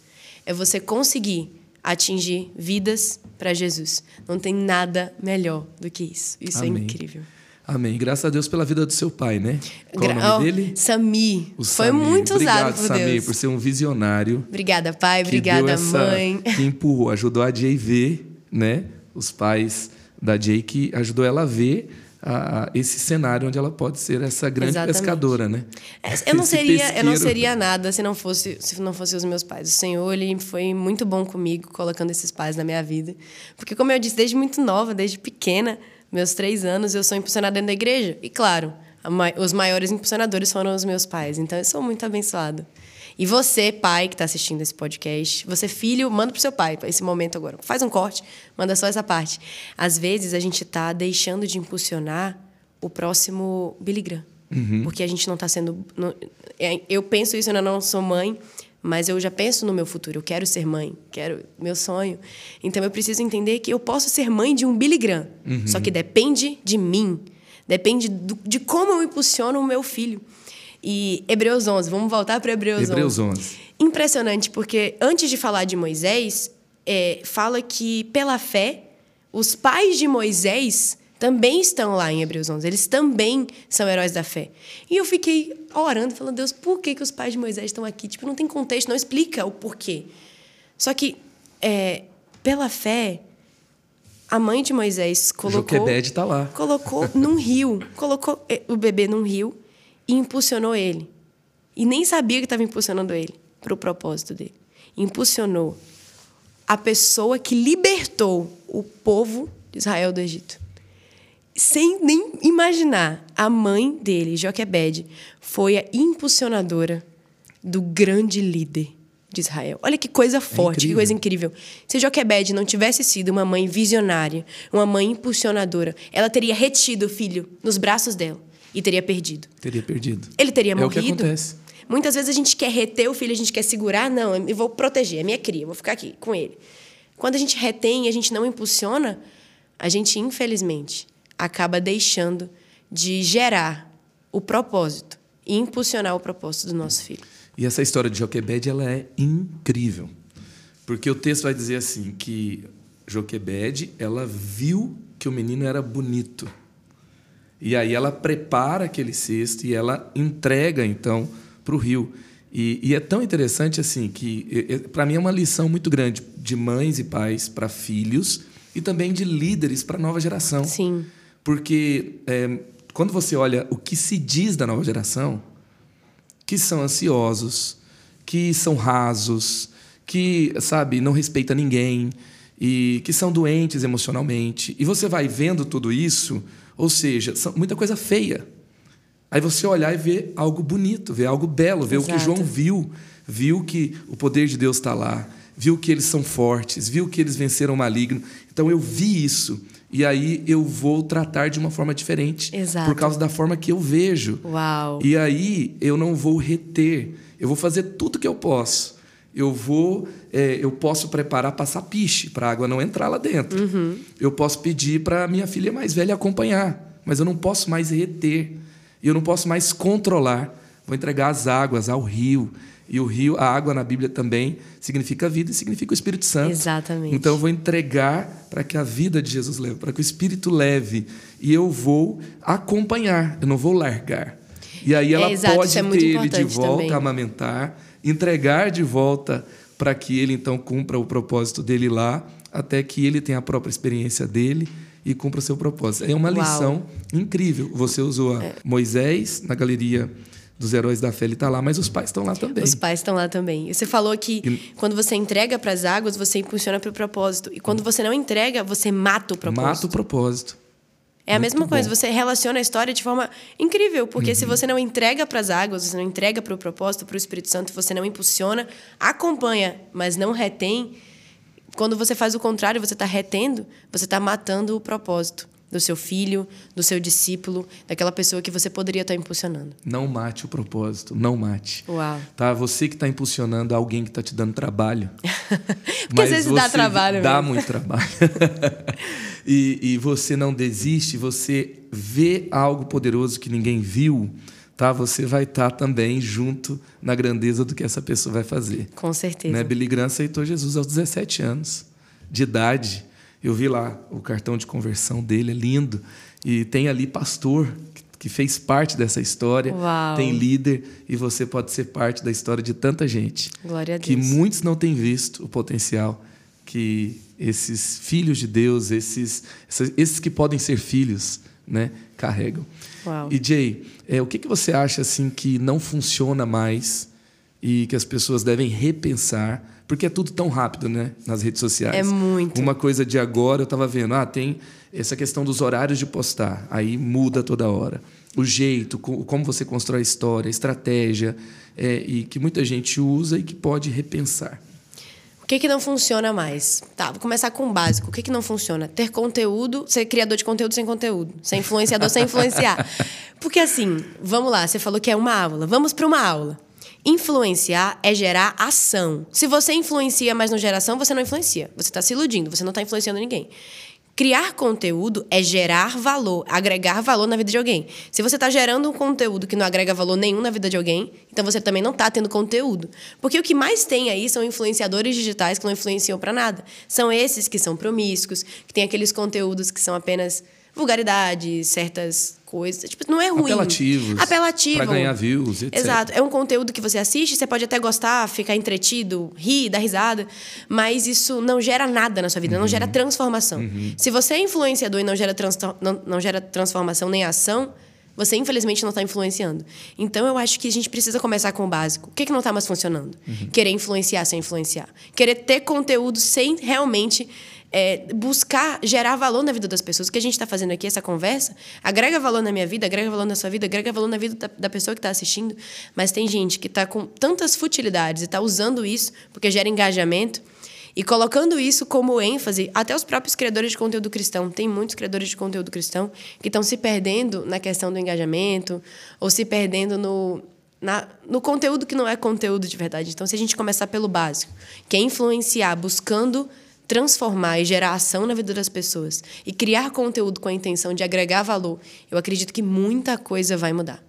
É você conseguir atingir vidas para Jesus. Não tem nada melhor do que isso. Isso é Amém. é incrível. Amém. Graças a Deus pela vida do seu pai, né? Qual Gra o nome dele? Sami. O Foi muito Obrigado, usado por Sami, Deus. por ser um visionário. Obrigada, pai. Obrigada, essa, mãe. Que empurrou, ajudou a Jay ver, né? Os pais da Jay que ajudou ela a ver a, a esse cenário onde ela pode ser essa grande Exatamente. pescadora, né? É, eu não seria, eu não seria nada se não fosse se não fossem os meus pais. O Senhor ele foi muito bom comigo colocando esses pais na minha vida, porque como eu disse desde muito nova, desde pequena meus três anos, eu sou impulsionada dentro da igreja. E claro, os maiores impulsionadores foram os meus pais. Então, eu sou muito abençoada. E você, pai que está assistindo esse podcast, você, filho, manda para o seu pai, esse momento agora. Faz um corte, manda só essa parte. Às vezes, a gente está deixando de impulsionar o próximo Billy Graham. Uhum. Porque a gente não está sendo. Não, é, eu penso isso, eu não sou mãe, mas eu já penso no meu futuro, eu quero ser mãe, quero meu sonho. Então eu preciso entender que eu posso ser mãe de um Billy Graham, uhum. só que depende de mim, depende do, de como eu impulsiono o meu filho. E Hebreus 11, vamos voltar para Hebreus, Hebreus 11. 11. Impressionante, porque antes de falar de Moisés, é, fala que pela fé, os pais de Moisés também estão lá em Hebreus 11. Eles também são heróis da fé. E eu fiquei orando, falando, Deus, por que, que os pais de Moisés estão aqui? Tipo, não tem contexto, não explica o porquê. Só que, é, pela fé, a mãe de Moisés colocou... Joquebede está lá. Colocou num rio, colocou é, o bebê num rio e impulsionou ele. E nem sabia que estava impulsionando ele para o propósito dele. Impulsionou a pessoa que libertou o povo de Israel do Egito sem nem imaginar, a mãe dele, Joquebed, foi a impulsionadora do grande líder de Israel. Olha que coisa forte, é que coisa incrível. Se Joquebed não tivesse sido uma mãe visionária, uma mãe impulsionadora, ela teria retido o filho nos braços dela e teria perdido. Teria perdido. Ele teria é morrido. O que acontece. Muitas vezes a gente quer reter o filho, a gente quer segurar, não, eu vou proteger, é minha cria, eu vou ficar aqui com ele. Quando a gente retém e a gente não impulsiona, a gente, infelizmente, acaba deixando de gerar o propósito e impulsionar o propósito do nosso filho. E essa história de Joquebed ela é incrível. Porque o texto vai dizer assim que Joquebed, ela viu que o menino era bonito. E aí ela prepara aquele cesto e ela entrega então para o rio. E, e, é tão interessante assim que para mim é uma lição muito grande de mães e pais para filhos e também de líderes para a nova geração. Sim. Porque é, quando você olha o que se diz da nova geração, que são ansiosos, que são rasos, que, sabe, não respeita ninguém e que são doentes emocionalmente. E você vai vendo tudo isso, ou seja, muita coisa feia. Aí você olhar e ver algo bonito, ver algo belo, ver Exato. o que João viu, viu que o poder de Deus está lá, viu que eles são fortes, viu que eles venceram o maligno. Então eu vi isso e aí eu vou tratar de uma forma diferente. Exato. Por causa da forma que eu vejo. Uau. E aí eu não vou reter. Eu vou fazer tudo que eu posso. Eu vou, é, eu posso preparar passar piche para a água não entrar lá dentro. Uhum. Eu posso pedir para minha filha mais velha acompanhar, mas eu não posso mais reter. E eu não posso mais controlar. Vou entregar as águas ao rio. E o rio, a água na Bíblia também significa vida e significa o Espírito Santo. Exatamente. Então eu vou entregar para que a vida de Jesus leve, para que o Espírito leve. E eu vou acompanhar, eu não vou largar. E aí ela é, pode é ter ele de volta, também. amamentar, entregar de volta para que ele então cumpra o propósito dele lá, até que ele tenha a própria experiência dele e cumpra o seu propósito. É uma Uau. lição incrível. Você usou é. Moisés na galeria dos heróis da fé ele está lá, mas os pais estão lá também. Os pais estão lá também. Você falou que e... quando você entrega para as águas, você impulsiona para o propósito. E quando você não entrega, você mata o propósito. Mata o propósito. É a Muito mesma coisa, bom. você relaciona a história de forma incrível, porque uhum. se você não entrega para as águas, você não entrega para o propósito, para o Espírito Santo, você não impulsiona, acompanha, mas não retém, quando você faz o contrário, você está retendo, você está matando o propósito do seu filho, do seu discípulo, daquela pessoa que você poderia estar impulsionando. Não mate o propósito, não mate. Uau. Tá, você que está impulsionando alguém que está te dando trabalho. Porque às vezes dá trabalho. Dá mesmo. muito trabalho. e, e você não desiste, você vê algo poderoso que ninguém viu, tá? Você vai estar tá também junto na grandeza do que essa pessoa vai fazer. Com certeza. Né? Billy Graham aceitou Jesus aos 17 anos de idade eu vi lá o cartão de conversão dele, é lindo. E tem ali pastor que fez parte dessa história, Uau. tem líder e você pode ser parte da história de tanta gente. Glória a Deus. Que muitos não têm visto o potencial que esses filhos de Deus, esses, esses que podem ser filhos, né, carregam. Uau. E Jay, é, o que, que você acha assim que não funciona mais e que as pessoas devem repensar porque é tudo tão rápido, né? Nas redes sociais. É muito. Uma coisa de agora, eu estava vendo, ah, tem essa questão dos horários de postar. Aí muda toda hora. O jeito, como você constrói a história, a estratégia, é, e que muita gente usa e que pode repensar. O que, que não funciona mais? Tá, vou começar com o básico. O que, que não funciona? Ter conteúdo, ser criador de conteúdo sem conteúdo. Ser influenciador sem influenciar. Porque assim, vamos lá, você falou que é uma aula. Vamos para uma aula. Influenciar é gerar ação. Se você influencia, mas não gera ação, você não influencia. Você está se iludindo, você não está influenciando ninguém. Criar conteúdo é gerar valor, agregar valor na vida de alguém. Se você está gerando um conteúdo que não agrega valor nenhum na vida de alguém, então você também não está tendo conteúdo. Porque o que mais tem aí são influenciadores digitais que não influenciam para nada. São esses que são promíscuos, que têm aqueles conteúdos que são apenas vulgaridades, certas coisas. Tipo, não é ruim. Apelativos. Apelativo. Para ganhar views, etc. Exato. É um conteúdo que você assiste, você pode até gostar, ficar entretido, rir, dar risada, mas isso não gera nada na sua vida, uhum. não gera transformação. Uhum. Se você é influenciador e não gera, trans, não, não gera transformação nem ação, você infelizmente não está influenciando. Então eu acho que a gente precisa começar com o básico. O que, que não está mais funcionando? Uhum. Querer influenciar sem influenciar. Querer ter conteúdo sem realmente é, buscar gerar valor na vida das pessoas. O que a gente está fazendo aqui, essa conversa, agrega valor na minha vida, agrega valor na sua vida, agrega valor na vida da, da pessoa que está assistindo. Mas tem gente que está com tantas futilidades e está usando isso porque gera engajamento e colocando isso como ênfase, até os próprios criadores de conteúdo cristão. Tem muitos criadores de conteúdo cristão que estão se perdendo na questão do engajamento ou se perdendo no, na, no conteúdo que não é conteúdo de verdade. Então, se a gente começar pelo básico, que é influenciar, buscando transformar e gerar ação na vida das pessoas e criar conteúdo com a intenção de agregar valor, eu acredito que muita coisa vai mudar.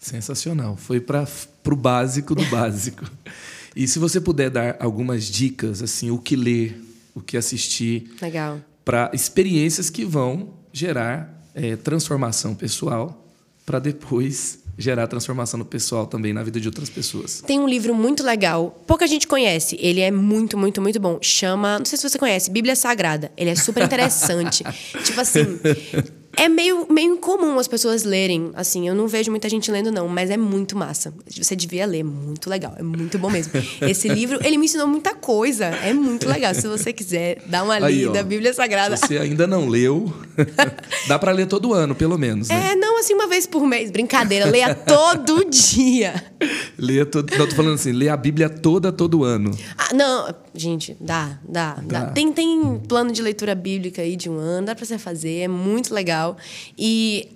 Sensacional. Foi para o básico do básico. e se você puder dar algumas dicas, assim, o que ler, o que assistir. Legal. Para experiências que vão gerar é, transformação pessoal para depois gerar transformação no pessoal também, na vida de outras pessoas. Tem um livro muito legal, pouca gente conhece, ele é muito, muito, muito bom. Chama, não sei se você conhece, Bíblia Sagrada. Ele é super interessante. tipo assim, é meio, meio incomum as pessoas lerem. Assim, eu não vejo muita gente lendo, não, mas é muito massa. Você devia ler, muito legal. É muito bom mesmo. Esse livro, ele me ensinou muita coisa. É muito legal. Se você quiser dar uma Aí, lida, ó, Bíblia Sagrada. Se você ainda não leu, dá para ler todo ano, pelo menos. Né? É, não assim uma vez por mês. Brincadeira, leia todo dia. Leia todo. Não, tô falando assim, lê a Bíblia toda, todo ano. Ah, não, gente, dá, dá, dá. dá. Tem, tem plano de leitura bíblica aí de um ano, dá pra você fazer, é muito legal E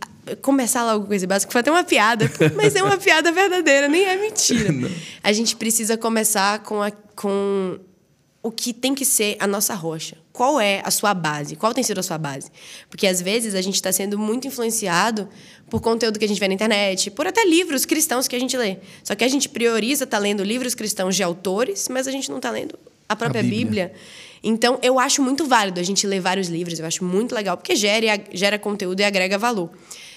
começar logo com esse básico foi até uma piada, mas é uma piada verdadeira, nem é mentira. Não. A gente precisa começar com, a, com o que tem que ser a nossa rocha. Qual é a sua base? Qual tem sido a sua base? Porque às vezes a gente está sendo muito influenciado por conteúdo que a gente vê na internet, por até livros cristãos que a gente lê. Só que a gente prioriza estar tá lendo livros cristãos de autores, mas a gente não está lendo a própria a Bíblia. Bíblia. Então, eu acho muito válido a gente ler vários livros, eu acho muito legal, porque gera, gera conteúdo e agrega valor.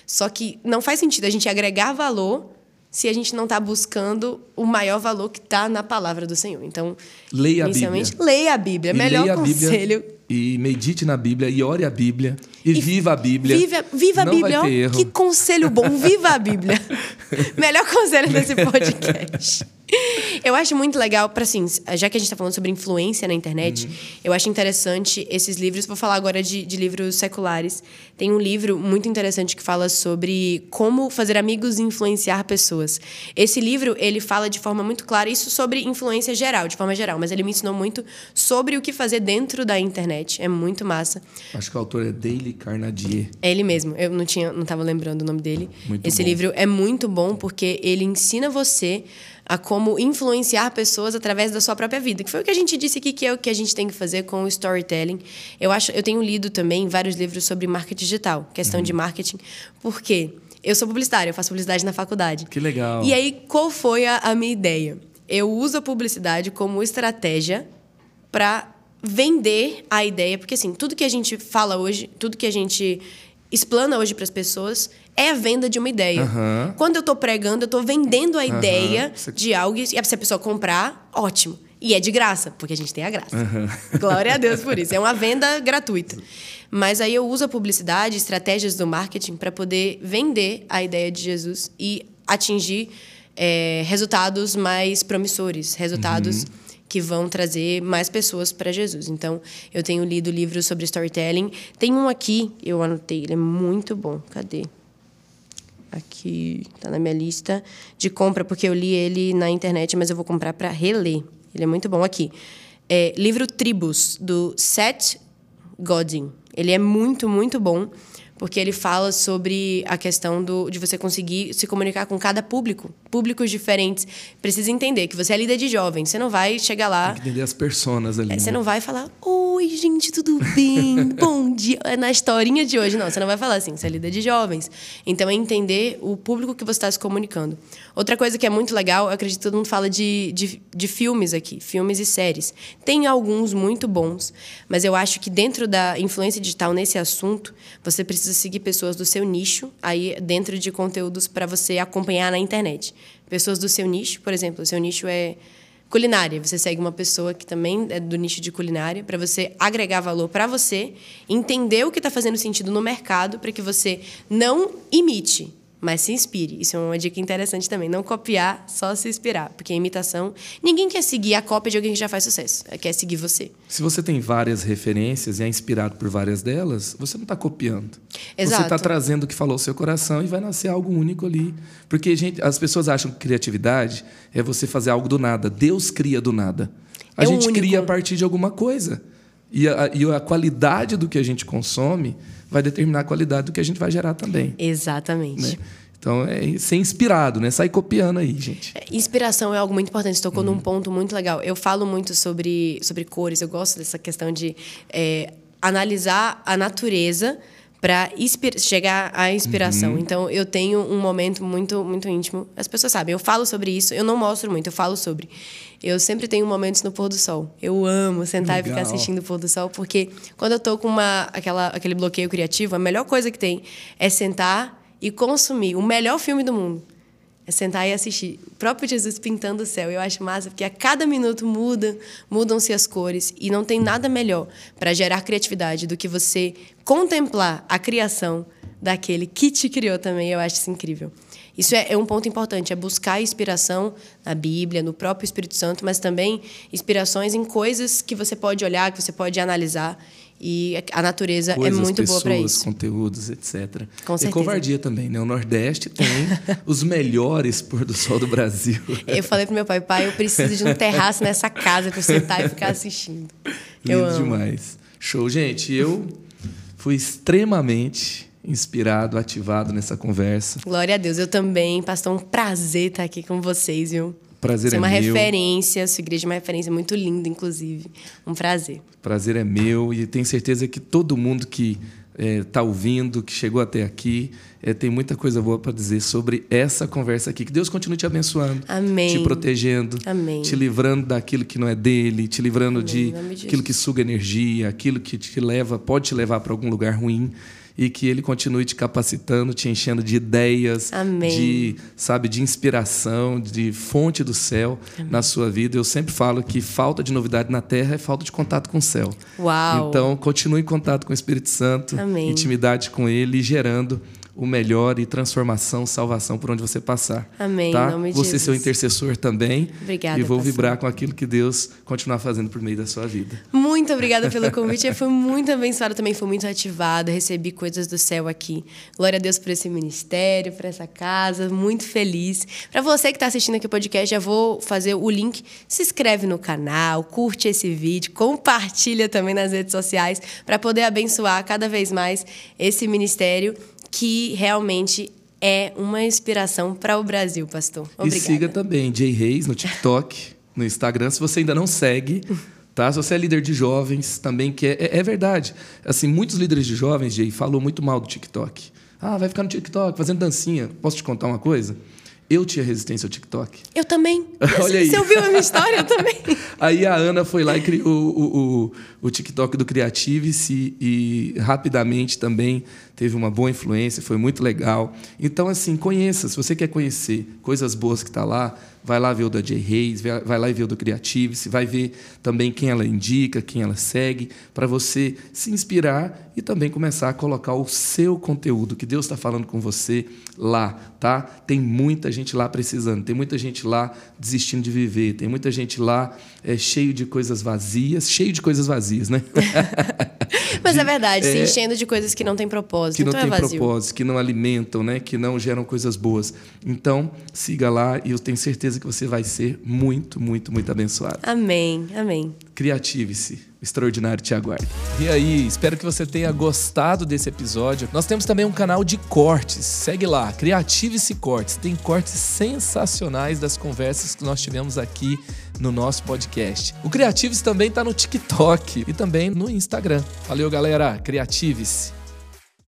Só que não faz sentido a gente agregar valor se a gente não está buscando o maior valor que está na palavra do Senhor. Então, leia inicialmente, a Bíblia. leia a Bíblia. E Melhor conselho. A Bíblia, e medite na Bíblia e ore a Bíblia e, e viva a Bíblia. Viva, viva a Bíblia. Vai ter erro. Que conselho bom. Viva a Bíblia. Melhor conselho desse podcast. Eu acho muito legal, para assim, já que a gente está falando sobre influência na internet, uhum. eu acho interessante esses livros. Vou falar agora de, de, livros seculares. Tem um livro muito interessante que fala sobre como fazer amigos e influenciar pessoas. Esse livro, ele fala de forma muito clara isso sobre influência geral, de forma geral, mas ele me ensinou muito sobre o que fazer dentro da internet. É muito massa. Acho que o autor é Dale Carnadier. É ele mesmo. Eu não tinha, não estava lembrando o nome dele. Muito Esse bom. livro é muito bom porque ele ensina você a como influenciar pessoas através da sua própria vida, que foi o que a gente disse aqui que é o que a gente tem que fazer com o storytelling. Eu acho, eu tenho lido também vários livros sobre marketing digital, questão uhum. de marketing, porque eu sou publicitária, eu faço publicidade na faculdade. Que legal. E aí qual foi a, a minha ideia? Eu uso a publicidade como estratégia para vender a ideia, porque assim, tudo que a gente fala hoje, tudo que a gente explana hoje para as pessoas é a venda de uma ideia. Uhum. Quando eu estou pregando, eu estou vendendo a uhum. ideia de algo e se a pessoa comprar, ótimo. E é de graça, porque a gente tem a graça. Uhum. Glória a Deus por isso. É uma venda gratuita. Mas aí eu uso a publicidade, estratégias do marketing para poder vender a ideia de Jesus e atingir é, resultados mais promissores, resultados uhum que vão trazer mais pessoas para Jesus. Então, eu tenho lido livros sobre storytelling. Tem um aqui, eu anotei, ele é muito bom. Cadê? Aqui, tá na minha lista de compra, porque eu li ele na internet, mas eu vou comprar para reler. Ele é muito bom aqui. É, livro Tribos, do Seth Godin. Ele é muito, muito bom porque ele fala sobre a questão do, de você conseguir se comunicar com cada público, públicos diferentes. Precisa entender que você é líder de jovens, você não vai chegar lá. Tem que entender as personas ali. É, você né? não vai falar, oi, gente, tudo bem? Bom dia. É na historinha de hoje, não, você não vai falar assim, você é líder de jovens. Então é entender o público que você está se comunicando. Outra coisa que é muito legal, eu acredito que todo mundo fala de, de, de filmes aqui, filmes e séries. Tem alguns muito bons, mas eu acho que dentro da influência digital nesse assunto, você precisa seguir pessoas do seu nicho aí dentro de conteúdos para você acompanhar na internet. Pessoas do seu nicho, por exemplo, o seu nicho é culinária. Você segue uma pessoa que também é do nicho de culinária para você agregar valor para você, entender o que está fazendo sentido no mercado para que você não imite, mas se inspire. Isso é uma dica interessante também. Não copiar, só se inspirar. Porque a imitação. Ninguém quer seguir a cópia de alguém que já faz sucesso. Quer seguir você. Se você tem várias referências e é inspirado por várias delas, você não está copiando. Exato. Você está trazendo o que falou o seu coração e vai nascer algo único ali. Porque gente, as pessoas acham que criatividade é você fazer algo do nada. Deus cria do nada. A É gente único. cria a partir de alguma coisa. E a, e a qualidade do que a gente consome vai determinar a qualidade do que a gente vai gerar também. Exatamente. Né? Então, é ser inspirado, né? Sair copiando aí, gente. Inspiração é algo muito importante. Você tocou Uhum. num ponto muito legal. Eu falo muito sobre, sobre cores. Eu gosto dessa questão de é, analisar a natureza para chegar à inspiração. Uhum. Então, eu tenho um momento muito muito íntimo. As pessoas sabem. Eu falo sobre isso. Eu não mostro muito. Eu falo sobre. Eu sempre tenho momentos no pôr do sol. Eu amo sentar e ficar Legal. assistindo o pôr do sol, porque quando eu tô com uma, aquela, aquele bloqueio criativo, a melhor coisa que tem é sentar e consumir o melhor filme do mundo. É sentar e assistir. O próprio Jesus pintando o céu. Eu acho massa, porque a cada minuto muda, mudam-se as cores. E não tem nada melhor para gerar criatividade do que você contemplar a criação daquele que te criou também. Eu acho isso incrível. Isso é, é um ponto importante, é buscar inspiração na Bíblia, no próprio Espírito Santo, mas também inspirações em coisas que você pode olhar, que você pode analisar. E a natureza Coisas, é muito pessoas, boa para isso. conteúdos, etc. Com e certeza. covardia também, né? O Nordeste tem os melhores pôr do sol do Brasil. Eu falei pro meu pai, pai, eu preciso de um terraço nessa casa para eu sentar e ficar assistindo. Eu Lindo amo. demais. Show, gente. Eu fui extremamente inspirado, ativado nessa conversa. Glória a Deus. Eu também, pastor, um prazer estar aqui com vocês, viu? Prazer Você é é uma meu. referência, sua igreja é uma referência muito linda, inclusive. Um prazer. Prazer é meu e tenho certeza que todo mundo que está ouvindo, que chegou até aqui, eh, tem muita coisa boa para dizer sobre essa conversa aqui. Que Deus continue te abençoando, Amém. te protegendo, Amém. te livrando daquilo que não é dele, te livrando Amém, de aquilo que suga energia, aquilo que te leva, pode te levar para algum lugar ruim. E que ele continue te capacitando, te enchendo de ideias, Amém. de, sabe, de inspiração, de fonte do céu Amém. na sua vida. Eu sempre falo que falta de novidade na terra é falta de contato com o céu. Uau. Então, continue em contato com o Espírito Santo, Amém. intimidade com ele, gerando o melhor e transformação, salvação por onde você passar. Amém. Tá? Nome você Jesus. seu intercessor também. Obrigada, E vou pastor. vibrar com aquilo que Deus continuar fazendo por meio da sua vida. Muito obrigada pelo convite. Eu fui muito abençoada também, fui muito ativada, recebi coisas do céu aqui. Glória a Deus por esse ministério, por essa casa, muito feliz. Para você que está assistindo aqui o podcast, já vou fazer o link. Se inscreve no canal, curte esse vídeo, compartilha também nas redes sociais para poder abençoar cada vez mais esse ministério que realmente é uma inspiração para o Brasil, pastor. Obrigada. E siga também Jay Reis no TikTok, no Instagram, se você ainda não segue. Tá? Se você é líder de jovens, também que é, é verdade. Assim, muitos líderes de jovens, Jay, falou muito mal do TikTok. Ah, vai ficar no TikTok fazendo dancinha. Posso te contar uma coisa? Eu tinha resistência ao TikTok. Eu também. Olha aí. Você ouviu a minha história? Eu também. Aí a Ana foi lá e criou o, o, o TikTok do Creativice e rapidamente também teve uma boa influência, foi muito legal. Então, assim, conheça. Se você quer conhecer coisas boas que está lá, vai lá ver o da Jay Reis, vai lá e ver o do Creativice, vai ver também quem ela indica, quem ela segue, para você se inspirar e também começar a colocar o seu conteúdo, que Deus está falando com você lá, tá? Tem muita gente lá precisando, tem muita gente lá desistindo de viver, tem muita gente lá é, cheio de coisas vazias, cheio de coisas vazias, né? Mas é verdade, se enchendo de coisas que não têm propósito, que não então tem é propósito, que não alimentam, né? que não geram coisas boas. Então, siga lá e eu tenho certeza que você vai ser muito, muito, muito abençoado. Amém, amém. Criative-se. O extraordinário te aguarda. E aí, espero que você tenha gostado desse episódio. Nós temos também um canal de cortes. Segue lá, Criative-se Cortes. Tem cortes sensacionais das conversas que nós tivemos aqui no nosso podcast. O Criative-se também está no TikTok e também no Instagram. Valeu, galera. Criative-se.